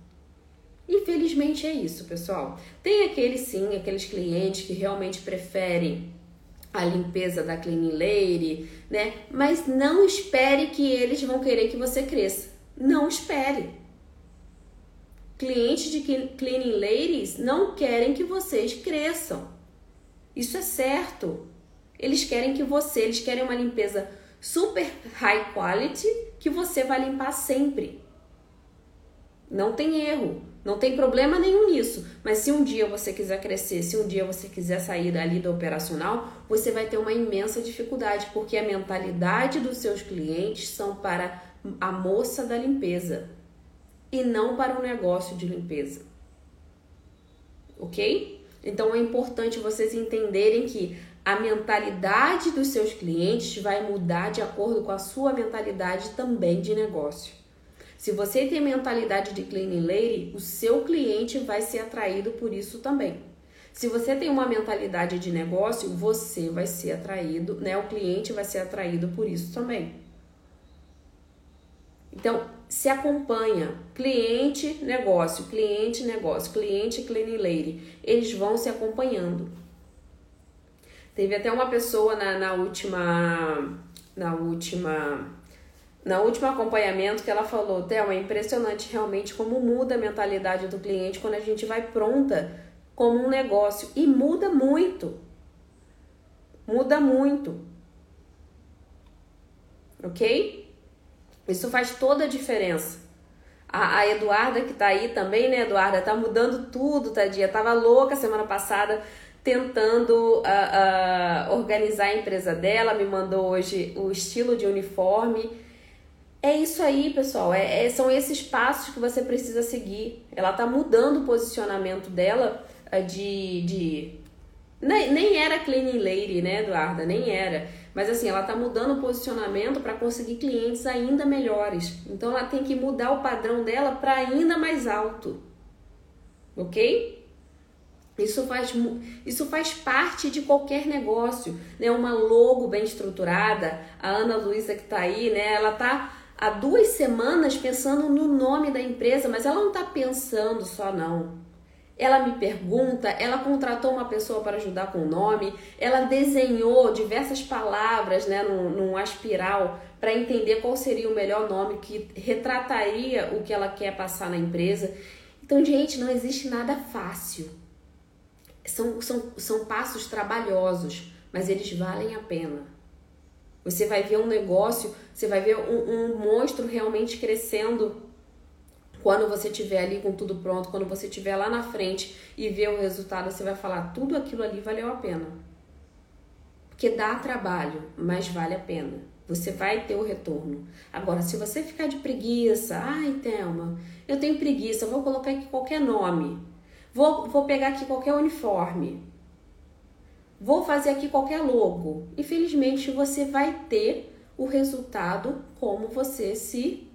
Infelizmente é isso, pessoal. Tem aqueles sim, aqueles clientes que realmente preferem a limpeza da cleaning lady, né? Mas não espere que eles vão querer que você cresça. Não espere. Clientes de cleaning ladies não querem que vocês cresçam. Isso é certo. Eles querem que você, eles querem uma limpeza super high quality que você vai limpar sempre. Não tem erro. Não tem problema nenhum nisso. Mas se um dia você quiser crescer, se um dia você quiser sair dali do operacional, você vai ter uma imensa dificuldade, porque a mentalidade dos seus clientes são para a moça da limpeza e não para o negócio de limpeza. Ok? Então é importante vocês entenderem que a mentalidade dos seus clientes vai mudar de acordo com a sua mentalidade também de negócio. Se você tem mentalidade de cleaning lady, o seu cliente vai ser atraído por isso também. Se você tem uma mentalidade de negócio, você vai ser atraído, né? O cliente vai ser atraído por isso também. Então, se acompanha cliente, negócio, cliente, negócio, cliente, cleaning lady. Eles vão se acompanhando. Teve até uma pessoa na, na última na última na último acompanhamento que ela falou, Thelma, é impressionante realmente como muda a mentalidade do cliente quando a gente vai pronta como um negócio. E muda muito. Muda muito. Ok? Isso faz toda a diferença. A, a Eduarda que tá aí também, né, Eduarda? Tá mudando tudo, tadinha. Tava louca semana passada tentando uh, uh, organizar a empresa dela. Me mandou hoje o estilo de uniforme é isso aí, pessoal. É, é, são esses passos que você precisa seguir. Ela tá mudando o posicionamento dela é, de. de... Nem, nem era cleaning lady, né, Eduarda? Nem era. Mas assim, ela tá mudando o posicionamento para conseguir clientes ainda melhores. Então ela tem que mudar o padrão dela para ainda mais alto. Ok? Isso faz, isso faz parte de qualquer negócio, né? Uma logo bem estruturada, a Ana Luísa que tá aí, né? Ela tá há duas semanas pensando no nome da empresa, mas ela não está pensando só não. Ela me pergunta, ela contratou uma pessoa para ajudar com o nome, ela desenhou diversas palavras né, num, num aspiral para entender qual seria o melhor nome que retrataria o que ela quer passar na empresa. Então, gente, não existe nada fácil. São, são, são passos trabalhosos, mas eles valem a pena. Você vai ver um negócio, você vai ver um, um monstro realmente crescendo Quando você estiver ali com tudo pronto, quando você estiver lá na frente e ver o resultado, você vai falar: tudo aquilo ali valeu a pena. Porque dá trabalho, mas vale a pena. Você vai ter o retorno. Agora, se você ficar de preguiça, ai, Thelma, eu tenho preguiça, vou colocar aqui qualquer nome, vou, vou pegar aqui qualquer uniforme, vou fazer aqui qualquer logo. Infelizmente, você vai ter o resultado como você se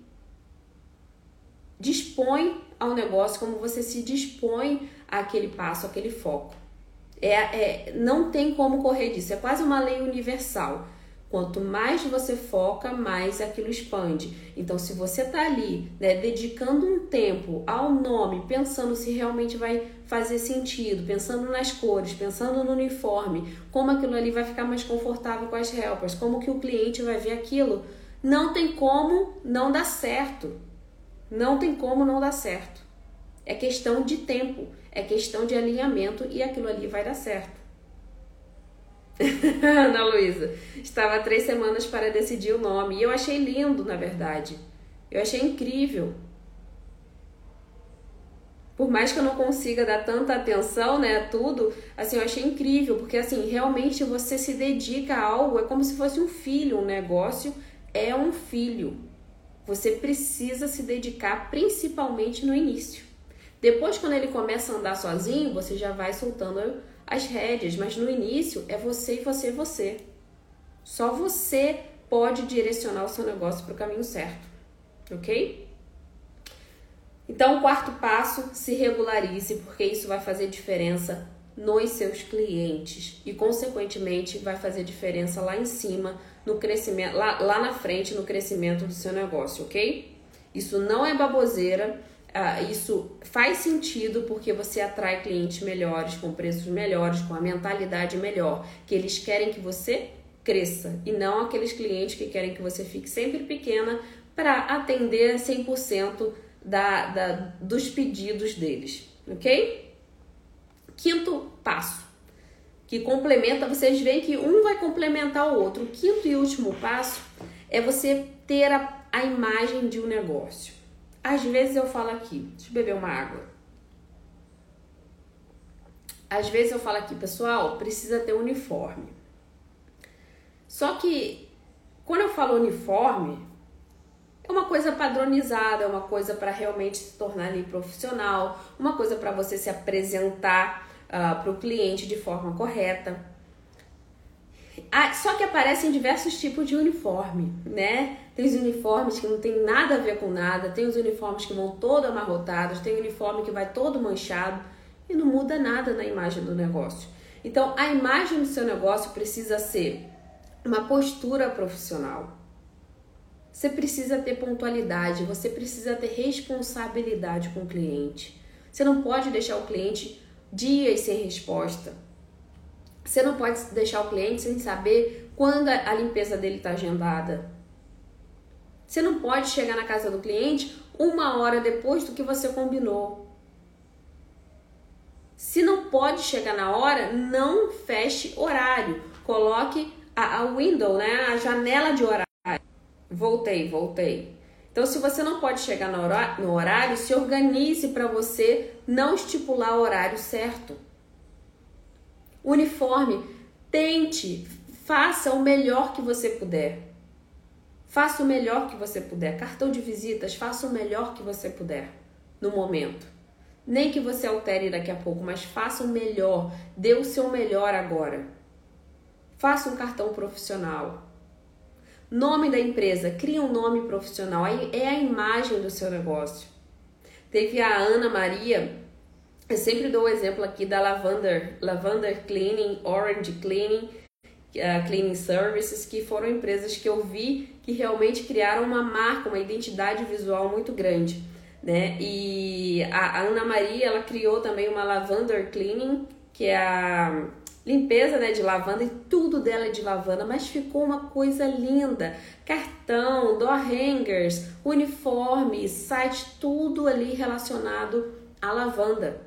dispõe ao negócio, como você se dispõe àquele passo, àquele foco. É, é, não tem como correr disso, é quase uma lei universal. Quanto mais você foca, mais aquilo expande. Então, se você está ali, né, dedicando um tempo ao nome, pensando se realmente vai fazer sentido, pensando nas cores, pensando no uniforme, como aquilo ali vai ficar mais confortável com as helpers, como que o cliente vai ver aquilo, não tem como não dar certo. Não tem como não dar certo. É questão de tempo, é questão de alinhamento e aquilo ali vai dar certo. Ana Luísa, estava três semanas para decidir o nome e eu achei lindo, na verdade. Eu achei incrível. Por mais que eu não consiga dar tanta atenção, né, a tudo, assim, eu achei incrível, porque assim, realmente você se dedica a algo, é como se fosse um filho, um negócio é um filho. Você precisa se dedicar principalmente no início. Depois, quando ele começa a andar sozinho, você já vai soltando as rédeas, mas no início é você e você e você. Só você pode direcionar o seu negócio para o caminho certo, ok? Então, o quarto passo, se regularize, porque isso vai fazer diferença nos seus clientes e, consequentemente, vai fazer diferença lá em cima, no crescimento, lá, lá na frente, no crescimento do seu negócio, ok? Isso não é baboseira ah, isso faz sentido porque você atrai clientes melhores, com preços melhores, com a mentalidade melhor, que eles querem que você cresça e não aqueles clientes que querem que você fique sempre pequena para atender 100% da, da, dos pedidos deles, ok? Quinto passo, que complementa, vocês veem que um vai complementar o outro. O quinto e último passo é você ter a, a imagem de um negócio. Às vezes eu falo aqui, deixa eu beber uma água. Às vezes eu falo aqui, pessoal, precisa ter uniforme. Só que quando eu falo uniforme, é uma coisa padronizada, é uma coisa para realmente se tornar ali profissional, uma coisa para você se apresentar uh, para o cliente de forma correta. Ah, só que aparecem diversos tipos de uniforme, né? Tem os uniformes que não tem nada a ver com nada, tem os uniformes que vão todo amarrotados, tem uniforme que vai todo manchado e não muda nada na imagem do negócio. Então, a imagem do seu negócio precisa ser uma postura profissional. Você precisa ter pontualidade, você precisa ter responsabilidade com o cliente. Você não pode deixar o cliente dias sem resposta. Você não pode deixar o cliente sem saber quando a limpeza dele está agendada. Você não pode chegar na casa do cliente uma hora depois do que você combinou. Se não pode chegar na hora, não feche horário. Coloque a, a window, né, a janela de horário. Voltei, voltei. Então, se você não pode chegar no horário, no horário se organize para você não estipular o horário certo uniforme. Tente, faça o melhor que você puder. Faça o melhor que você puder. Cartão de visitas, faça o melhor que você puder no momento. Nem que você altere daqui a pouco, mas faça o melhor. Dê o seu melhor agora. Faça um cartão profissional. Nome da empresa, crie um nome profissional. É a imagem do seu negócio. Teve a Ana Maria eu sempre dou o exemplo aqui da Lavender, Lavender Cleaning, Orange Cleaning, uh, Cleaning Services, que foram empresas que eu vi que realmente criaram uma marca, uma identidade visual muito grande. Né? E a, a Ana Maria, ela criou também uma Lavender Cleaning, que é a limpeza né, de lavanda e tudo dela é de lavanda, mas ficou uma coisa linda. Cartão, door hangers, uniforme, site, tudo ali relacionado à lavanda.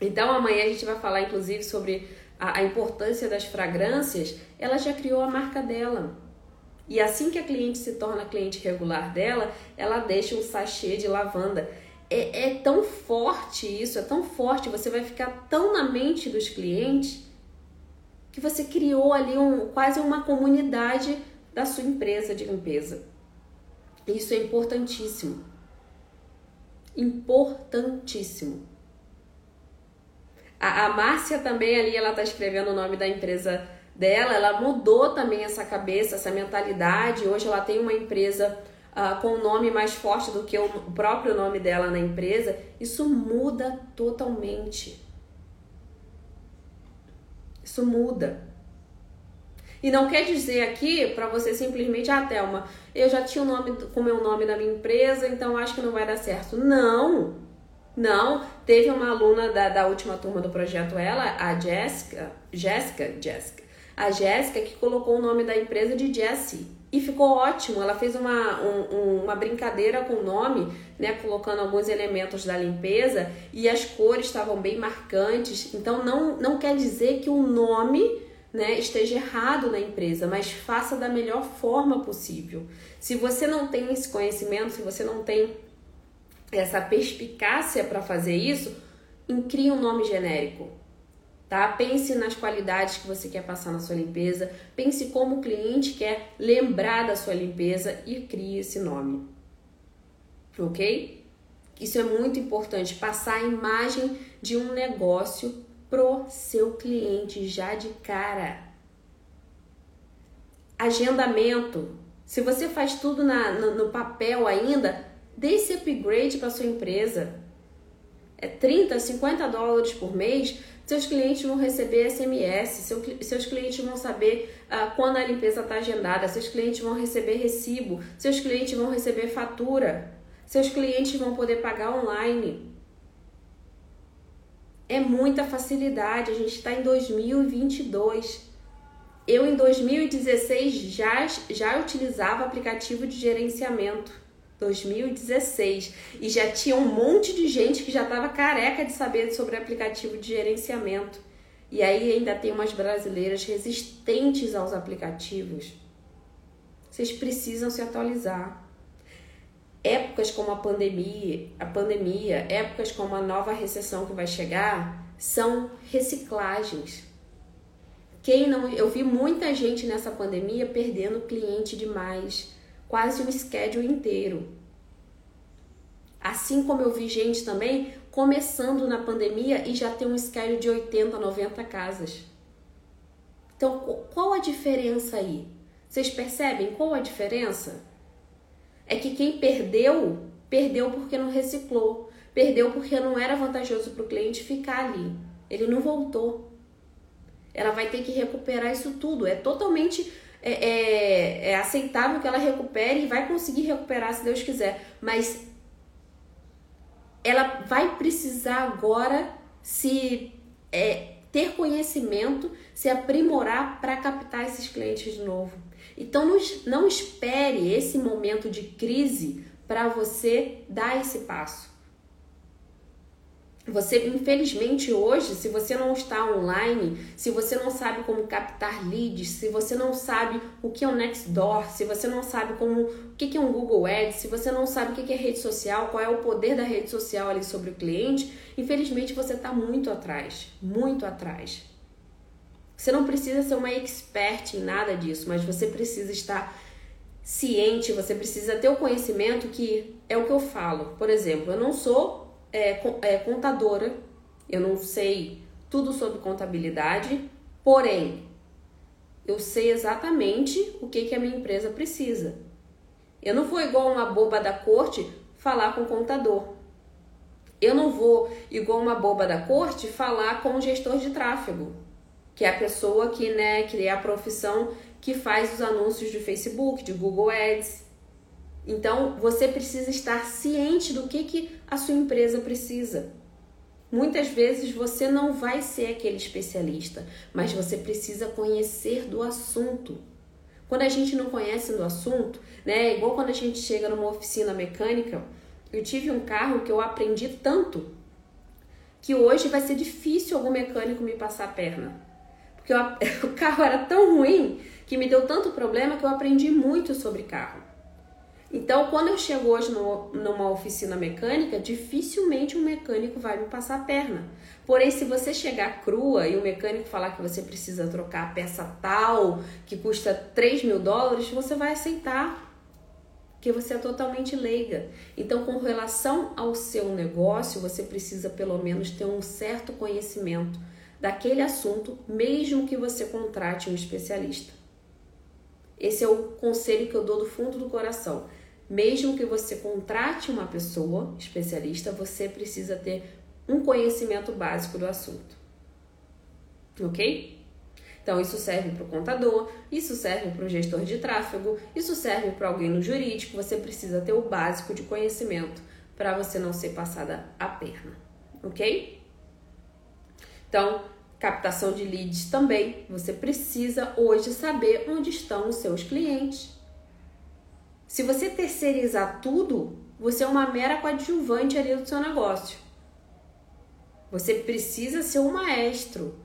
Então amanhã a gente vai falar inclusive sobre a, a importância das fragrâncias. Ela já criou a marca dela. E assim que a cliente se torna cliente regular dela, ela deixa um sachê de lavanda. É, é tão forte isso, é tão forte, você vai ficar tão na mente dos clientes que você criou ali um, quase uma comunidade da sua empresa de limpeza. Isso é importantíssimo. Importantíssimo. A, a Márcia também ali, ela tá escrevendo o nome da empresa dela, ela mudou também essa cabeça, essa mentalidade. Hoje ela tem uma empresa uh, com um nome mais forte do que o próprio nome dela na empresa. Isso muda totalmente. Isso muda. E não quer dizer aqui para você simplesmente, ah, Thelma, eu já tinha o nome com meu nome na minha empresa, então acho que não vai dar certo. Não! Não, teve uma aluna da, da última turma do projeto ela, a Jéssica, Jéssica, Jéssica, a Jéssica que colocou o nome da empresa de Jessie e ficou ótimo. Ela fez uma, um, uma brincadeira com o nome, né, colocando alguns elementos da limpeza e as cores estavam bem marcantes. Então não, não quer dizer que o nome né, esteja errado na empresa, mas faça da melhor forma possível. Se você não tem esse conhecimento, se você não tem essa perspicácia para fazer isso, crie um nome genérico. Tá? Pense nas qualidades que você quer passar na sua limpeza, pense como o cliente quer lembrar da sua limpeza e crie esse nome. OK? Isso é muito importante, passar a imagem de um negócio pro seu cliente já de cara. Agendamento. Se você faz tudo na, no, no papel ainda, Dê esse upgrade para sua empresa. É 30, 50 dólares por mês. Seus clientes vão receber SMS, seu, seus clientes vão saber uh, quando a limpeza está agendada, seus clientes vão receber recibo, seus clientes vão receber fatura, seus clientes vão poder pagar online. É muita facilidade, a gente está em 2022. Eu, em 2016, já, já utilizava aplicativo de gerenciamento. 2016 e já tinha um monte de gente que já estava careca de saber sobre aplicativo de gerenciamento. E aí ainda tem umas brasileiras resistentes aos aplicativos. Vocês precisam se atualizar. Épocas como a pandemia, a pandemia, épocas como a nova recessão que vai chegar, são reciclagens. Quem não, eu vi muita gente nessa pandemia perdendo cliente demais quase um schedule inteiro. Assim como eu vi gente também começando na pandemia e já tem um schedule de 80, 90 casas. Então, qual a diferença aí? Vocês percebem qual a diferença? É que quem perdeu, perdeu porque não reciclou. Perdeu porque não era vantajoso para o cliente ficar ali. Ele não voltou. Ela vai ter que recuperar isso tudo. É totalmente é, é, é aceitável que ela recupere e vai conseguir recuperar se Deus quiser, mas ela vai precisar agora se é, ter conhecimento, se aprimorar para captar esses clientes de novo. Então não, não espere esse momento de crise para você dar esse passo. Você, infelizmente, hoje, se você não está online, se você não sabe como captar leads, se você não sabe o que é o Nextdoor, se você não sabe como o que é um Google Ads, se você não sabe o que é rede social, qual é o poder da rede social ali sobre o cliente, infelizmente você está muito atrás, muito atrás. Você não precisa ser uma expert em nada disso, mas você precisa estar ciente, você precisa ter o conhecimento que é o que eu falo. Por exemplo, eu não sou é, é, contadora, eu não sei tudo sobre contabilidade, porém, eu sei exatamente o que, que a minha empresa precisa. Eu não vou igual uma boba da corte falar com o contador. Eu não vou igual uma boba da corte falar com o gestor de tráfego, que é a pessoa que, né, que é a profissão que faz os anúncios de Facebook, de Google Ads. Então, você precisa estar ciente do que, que a sua empresa precisa. Muitas vezes você não vai ser aquele especialista, mas você precisa conhecer do assunto. Quando a gente não conhece do assunto, né, igual quando a gente chega numa oficina mecânica, eu tive um carro que eu aprendi tanto que hoje vai ser difícil algum mecânico me passar a perna. Porque eu, o carro era tão ruim que me deu tanto problema que eu aprendi muito sobre carro. Então, quando eu chego hoje no, numa oficina mecânica, dificilmente um mecânico vai me passar a perna. Porém, se você chegar crua e o mecânico falar que você precisa trocar a peça tal, que custa 3 mil dólares, você vai aceitar, porque você é totalmente leiga. Então, com relação ao seu negócio, você precisa pelo menos ter um certo conhecimento daquele assunto, mesmo que você contrate um especialista. Esse é o conselho que eu dou do fundo do coração. Mesmo que você contrate uma pessoa especialista, você precisa ter um conhecimento básico do assunto. Ok? Então, isso serve para o contador, isso serve para o gestor de tráfego, isso serve para alguém no jurídico. Você precisa ter o básico de conhecimento para você não ser passada a perna. Ok? Então, captação de leads também. Você precisa hoje saber onde estão os seus clientes. Se você terceirizar tudo, você é uma mera coadjuvante ali do seu negócio. Você precisa ser um maestro.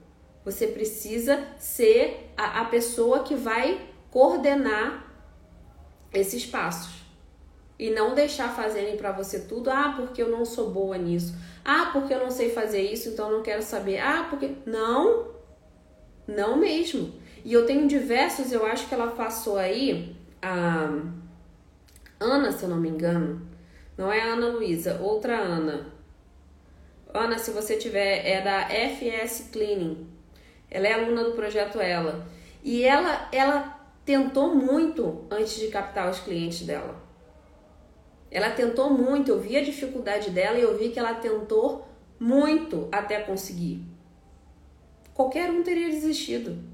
Você precisa ser a, a pessoa que vai coordenar esses passos e não deixar fazerem para você tudo. Ah, porque eu não sou boa nisso. Ah, porque eu não sei fazer isso, então não quero saber. Ah, porque não, não mesmo. E eu tenho diversos. Eu acho que ela passou aí a Ana, se eu não me engano. Não é Ana Luísa, outra Ana. Ana, se você tiver, é da FS Cleaning. Ela é aluna do projeto Ela. E ela, ela tentou muito antes de captar os clientes dela. Ela tentou muito, eu vi a dificuldade dela e eu vi que ela tentou muito até conseguir. Qualquer um teria desistido.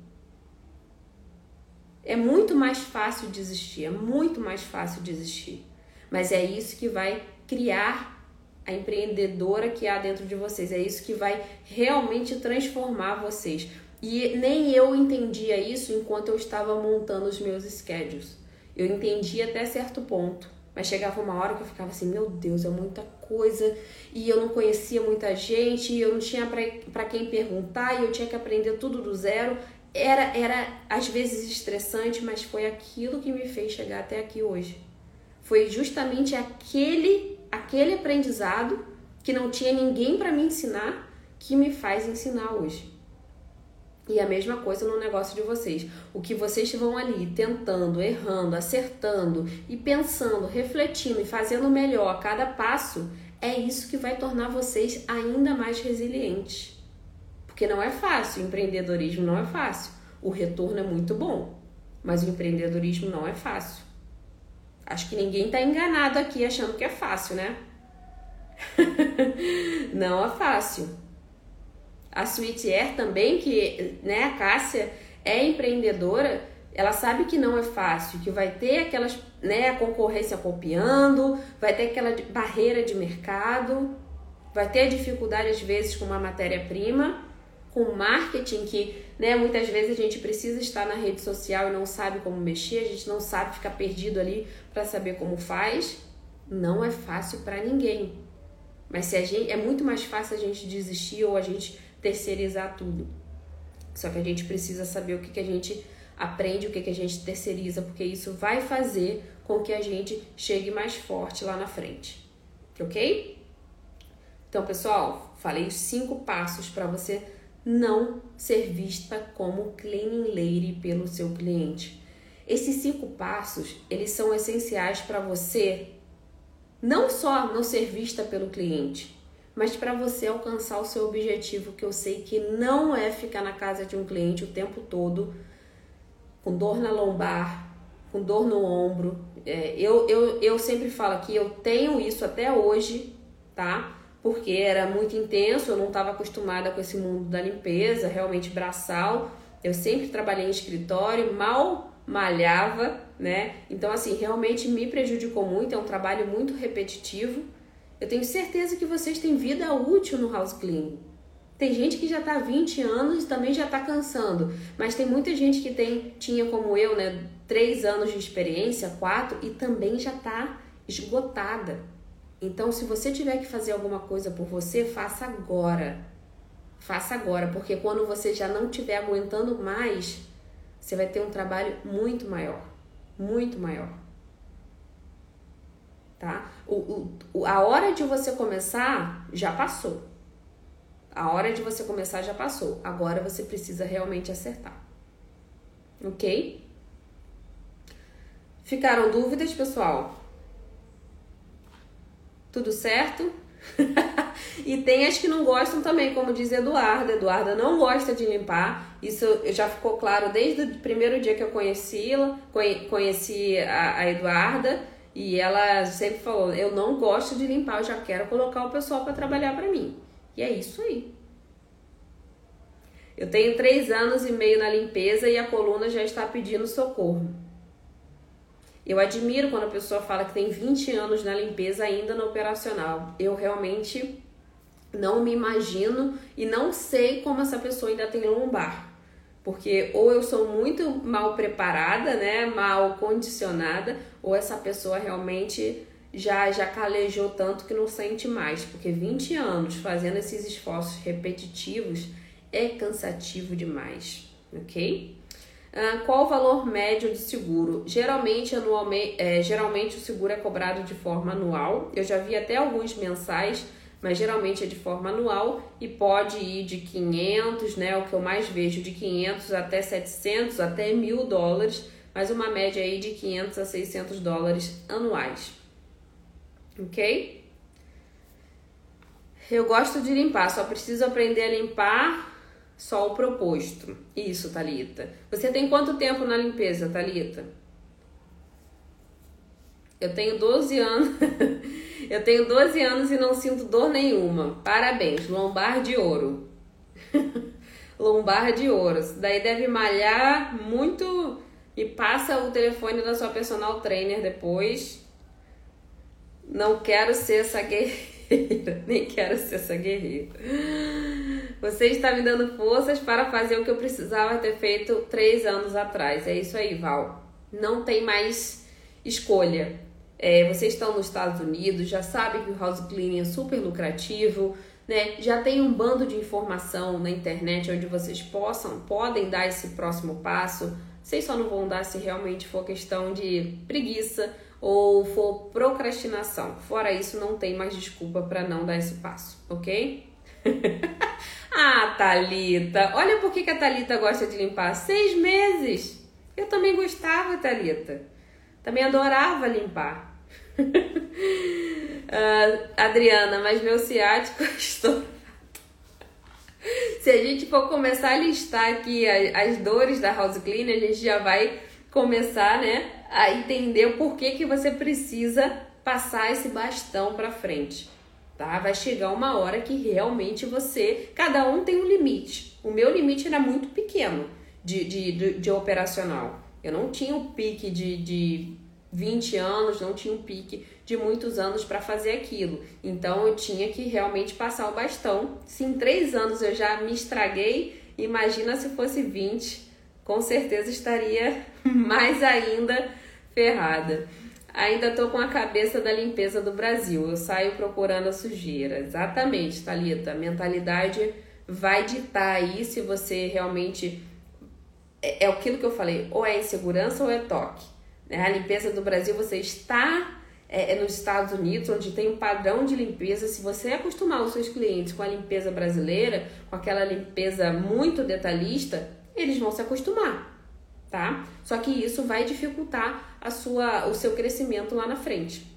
É muito mais fácil desistir, é muito mais fácil desistir. Mas é isso que vai criar a empreendedora que há dentro de vocês. É isso que vai realmente transformar vocês. E nem eu entendia isso enquanto eu estava montando os meus schedules. Eu entendi até certo ponto. Mas chegava uma hora que eu ficava assim, meu Deus, é muita coisa, e eu não conhecia muita gente, e eu não tinha para quem perguntar, e eu tinha que aprender tudo do zero era, era às vezes estressante, mas foi aquilo que me fez chegar até aqui hoje. Foi justamente aquele, aquele aprendizado que não tinha ninguém para me ensinar que me faz ensinar hoje. E a mesma coisa no negócio de vocês. O que vocês vão ali tentando, errando, acertando e pensando, refletindo e fazendo melhor a cada passo, é isso que vai tornar vocês ainda mais resilientes. Porque não é fácil, o empreendedorismo não é fácil. O retorno é muito bom, mas o empreendedorismo não é fácil. Acho que ninguém está enganado aqui achando que é fácil, né? não é fácil. A Sweet Air também, que né, a Cássia é empreendedora, ela sabe que não é fácil, que vai ter aquelas, né, a concorrência copiando, vai ter aquela barreira de mercado, vai ter dificuldade às vezes com uma matéria-prima, com marketing que, né, muitas vezes a gente precisa estar na rede social e não sabe como mexer, a gente não sabe ficar perdido ali para saber como faz. Não é fácil para ninguém. Mas se a gente é muito mais fácil a gente desistir ou a gente terceirizar tudo. Só que a gente precisa saber o que, que a gente aprende, o que, que a gente terceiriza, porque isso vai fazer com que a gente chegue mais forte lá na frente. Ok? Então, pessoal, falei os cinco passos para você não ser vista como cleaning lady pelo seu cliente. Esses cinco passos, eles são essenciais para você não só não ser vista pelo cliente, mas para você alcançar o seu objetivo, que eu sei que não é ficar na casa de um cliente o tempo todo com dor na lombar, com dor no ombro. É, eu, eu, eu sempre falo que eu tenho isso até hoje, tá? Porque era muito intenso, eu não estava acostumada com esse mundo da limpeza, realmente braçal. Eu sempre trabalhei em escritório, mal malhava, né? Então, assim, realmente me prejudicou muito, é um trabalho muito repetitivo. Eu tenho certeza que vocês têm vida útil no house clean. Tem gente que já está há 20 anos e também já está cansando, mas tem muita gente que tem, tinha como eu, né, 3 anos de experiência, 4, e também já está esgotada. Então, se você tiver que fazer alguma coisa por você, faça agora. faça agora, porque quando você já não estiver aguentando mais, você vai ter um trabalho muito maior, muito maior. Tá? O, o, a hora de você começar já passou. A hora de você começar já passou. Agora você precisa realmente acertar. Ok? Ficaram dúvidas, pessoal? Tudo certo? e tem as que não gostam também, como diz Eduarda. Eduarda não gosta de limpar. Isso já ficou claro desde o primeiro dia que eu conheci-la, conheci a, a Eduarda. E ela sempre falou: Eu não gosto de limpar, eu já quero colocar o pessoal para trabalhar para mim. E é isso aí. Eu tenho três anos e meio na limpeza e a coluna já está pedindo socorro. Eu admiro quando a pessoa fala que tem 20 anos na limpeza ainda no operacional. Eu realmente não me imagino e não sei como essa pessoa ainda tem lombar. Porque ou eu sou muito mal preparada, né, mal condicionada, ou essa pessoa realmente já já calejou tanto que não sente mais, porque 20 anos fazendo esses esforços repetitivos é cansativo demais, ok? Ah, qual o valor médio do seguro? Geralmente, anualmente, é, geralmente o seguro é cobrado de forma anual. Eu já vi até alguns mensais, mas geralmente é de forma anual e pode ir de 500, né? O que eu mais vejo de 500 até 700, até mil dólares, mas uma média aí de 500 a 600 dólares anuais. Ok? Eu gosto de limpar, só preciso aprender a limpar só o proposto. Isso, Talita. Você tem quanto tempo na limpeza, Talita? Eu tenho 12 anos. Eu tenho 12 anos e não sinto dor nenhuma. Parabéns, lombar de ouro. lombar de ouro. Daí deve malhar muito e passa o telefone da sua personal trainer depois. Não quero ser essa guerreira, nem quero ser essa guerreira. Você está me dando forças para fazer o que eu precisava ter feito três anos atrás. É isso aí, Val. Não tem mais escolha. É, vocês estão nos Estados Unidos, já sabem que o house cleaning é super lucrativo, né? Já tem um bando de informação na internet onde vocês possam, podem dar esse próximo passo. Vocês só não vão dar se realmente for questão de preguiça ou for procrastinação. Fora isso, não tem mais desculpa para não dar esse passo, ok? ah, Talita, olha por que, a Talita gosta de limpar. Seis meses. Eu também gostava, Talita. Também adorava limpar. uh, Adriana, mas meu ciático estou. Se a gente for começar a listar aqui as, dores da house cleaner, a gente já vai começar, né, a entender o porquê que você precisa passar esse bastão para frente tá? Vai chegar uma hora que realmente você, cada um tem um limite. O meu limite era muito pequeno de, de, de, de operacional. Eu não tinha o um pique de, de 20 anos, não tinha um pique de muitos anos para fazer aquilo. Então eu tinha que realmente passar o bastão. Se em três anos eu já me estraguei, imagina se fosse 20, com certeza estaria mais ainda ferrada. Ainda tô com a cabeça da limpeza do Brasil. Eu saio procurando a sujeira. Exatamente, Thalita. A mentalidade vai ditar aí se você realmente. É, é aquilo que eu falei, ou é insegurança ou é toque. Né? A limpeza do Brasil, você está é, é, nos Estados Unidos, onde tem um padrão de limpeza. Se você acostumar os seus clientes com a limpeza brasileira, com aquela limpeza muito detalhista, eles vão se acostumar tá? Só que isso vai dificultar a sua, o seu crescimento lá na frente.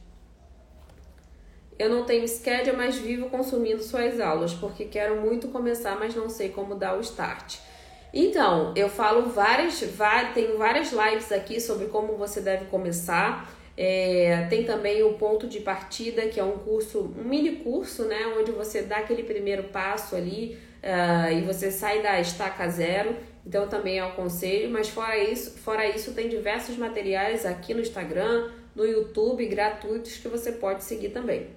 Eu não tenho schedule, mas vivo consumindo suas aulas, porque quero muito começar, mas não sei como dar o start. Então, eu falo várias, várias tenho várias lives aqui sobre como você deve começar. É, tem também o ponto de partida, que é um curso, um mini curso, né? Onde você dá aquele primeiro passo ali uh, e você sai da estaca zero. Então também é um conselho, mas fora isso, fora isso tem diversos materiais aqui no Instagram, no YouTube gratuitos que você pode seguir também.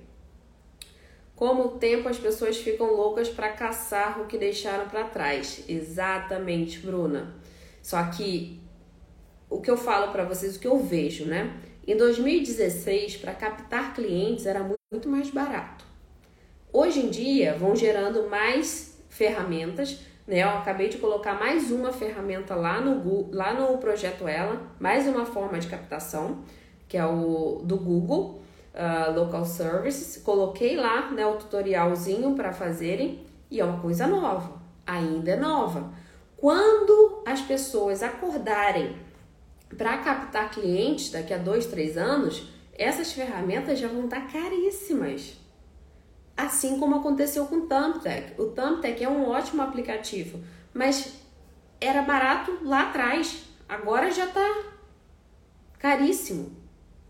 Como o tempo as pessoas ficam loucas para caçar o que deixaram para trás. Exatamente, Bruna. Só que o que eu falo para vocês, o que eu vejo, né? Em 2016, para captar clientes era muito mais barato. Hoje em dia, vão gerando mais ferramentas, né? Eu acabei de colocar mais uma ferramenta lá no Google, lá no projeto Ela, mais uma forma de captação, que é o do Google, uh, Local Services. Coloquei lá, né, o tutorialzinho para fazerem e é uma coisa nova, ainda é nova. Quando as pessoas acordarem para captar clientes daqui a dois, três anos, essas ferramentas já vão estar caríssimas. Assim como aconteceu com o Thumbtack. O Thumbtack é um ótimo aplicativo, mas era barato lá atrás. Agora já está caríssimo.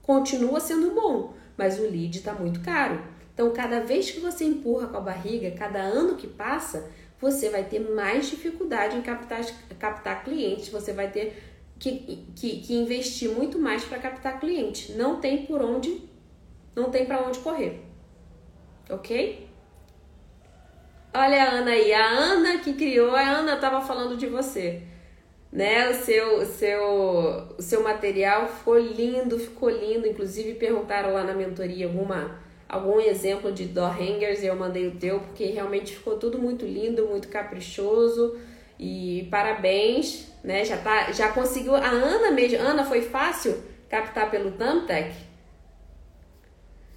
Continua sendo bom, mas o lead está muito caro. Então, cada vez que você empurra com a barriga, cada ano que passa, você vai ter mais dificuldade em captar, captar clientes, você vai ter que, que, que investir muito mais para captar cliente. Não tem por onde, não tem para onde correr. Ok? Olha a Ana aí, a Ana que criou, a Ana estava falando de você. Né? O seu, seu, o seu material ficou lindo, ficou lindo. Inclusive perguntaram lá na mentoria alguma algum exemplo de door hangers e eu mandei o teu porque realmente ficou tudo muito lindo, muito caprichoso e parabéns, né? Já tá, já conseguiu a Ana mesmo. Ana foi fácil captar pelo Thumbtack?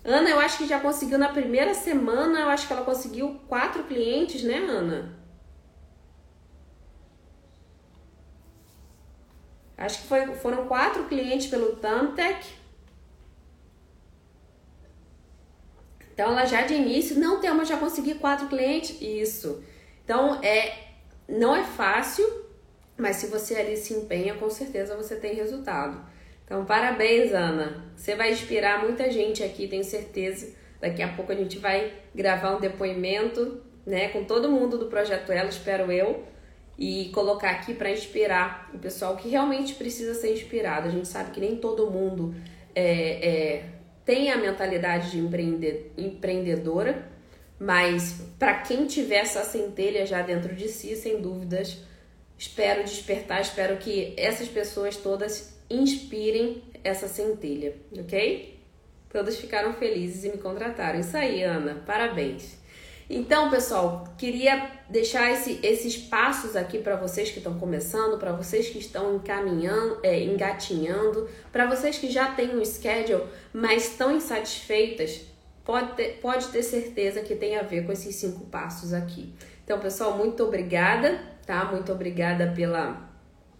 Ana, eu acho que já conseguiu na primeira semana, eu acho que ela conseguiu quatro clientes, né, Ana? Acho que foi, foram quatro clientes pelo Thumbtack. Então ela já de início, não tem, mas já consegui quatro clientes. Isso. Então é não é fácil, mas se você ali se empenha, com certeza você tem resultado. Então, parabéns, Ana. Você vai inspirar muita gente aqui, tenho certeza. Daqui a pouco a gente vai gravar um depoimento, né, com todo mundo do projeto Ela, espero eu, e colocar aqui para inspirar o pessoal que realmente precisa ser inspirado. A gente sabe que nem todo mundo é, é tem a mentalidade de empreender, empreendedora, mas para quem tiver essa centelha já dentro de si, sem dúvidas, espero despertar, espero que essas pessoas todas inspirem essa centelha, ok? Todas ficaram felizes e me contrataram. Isso aí, Ana, parabéns. Então, pessoal, queria deixar esse, esses passos aqui para vocês que estão começando, para vocês que estão encaminhando, é, engatinhando, para vocês que já têm um schedule, mas estão insatisfeitas, pode ter, pode ter certeza que tem a ver com esses cinco passos aqui. Então, pessoal, muito obrigada, tá? Muito obrigada pela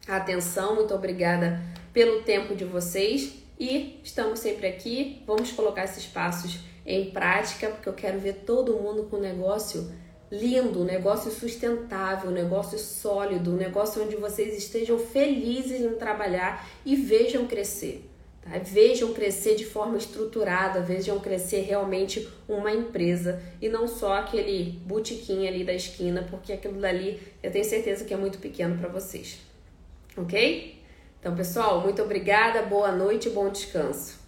atenção, muito obrigada pelo tempo de vocês e estamos sempre aqui. Vamos colocar esses passos em prática, porque eu quero ver todo mundo com negócio lindo, um negócio sustentável, um negócio sólido, um negócio onde vocês estejam felizes em trabalhar e vejam crescer. Tá? Vejam crescer de forma estruturada, vejam crescer realmente uma empresa e não só aquele botiquinho ali da esquina, porque aquilo dali eu tenho certeza que é muito pequeno para vocês. Ok? Então, pessoal, muito obrigada, boa noite e bom descanso.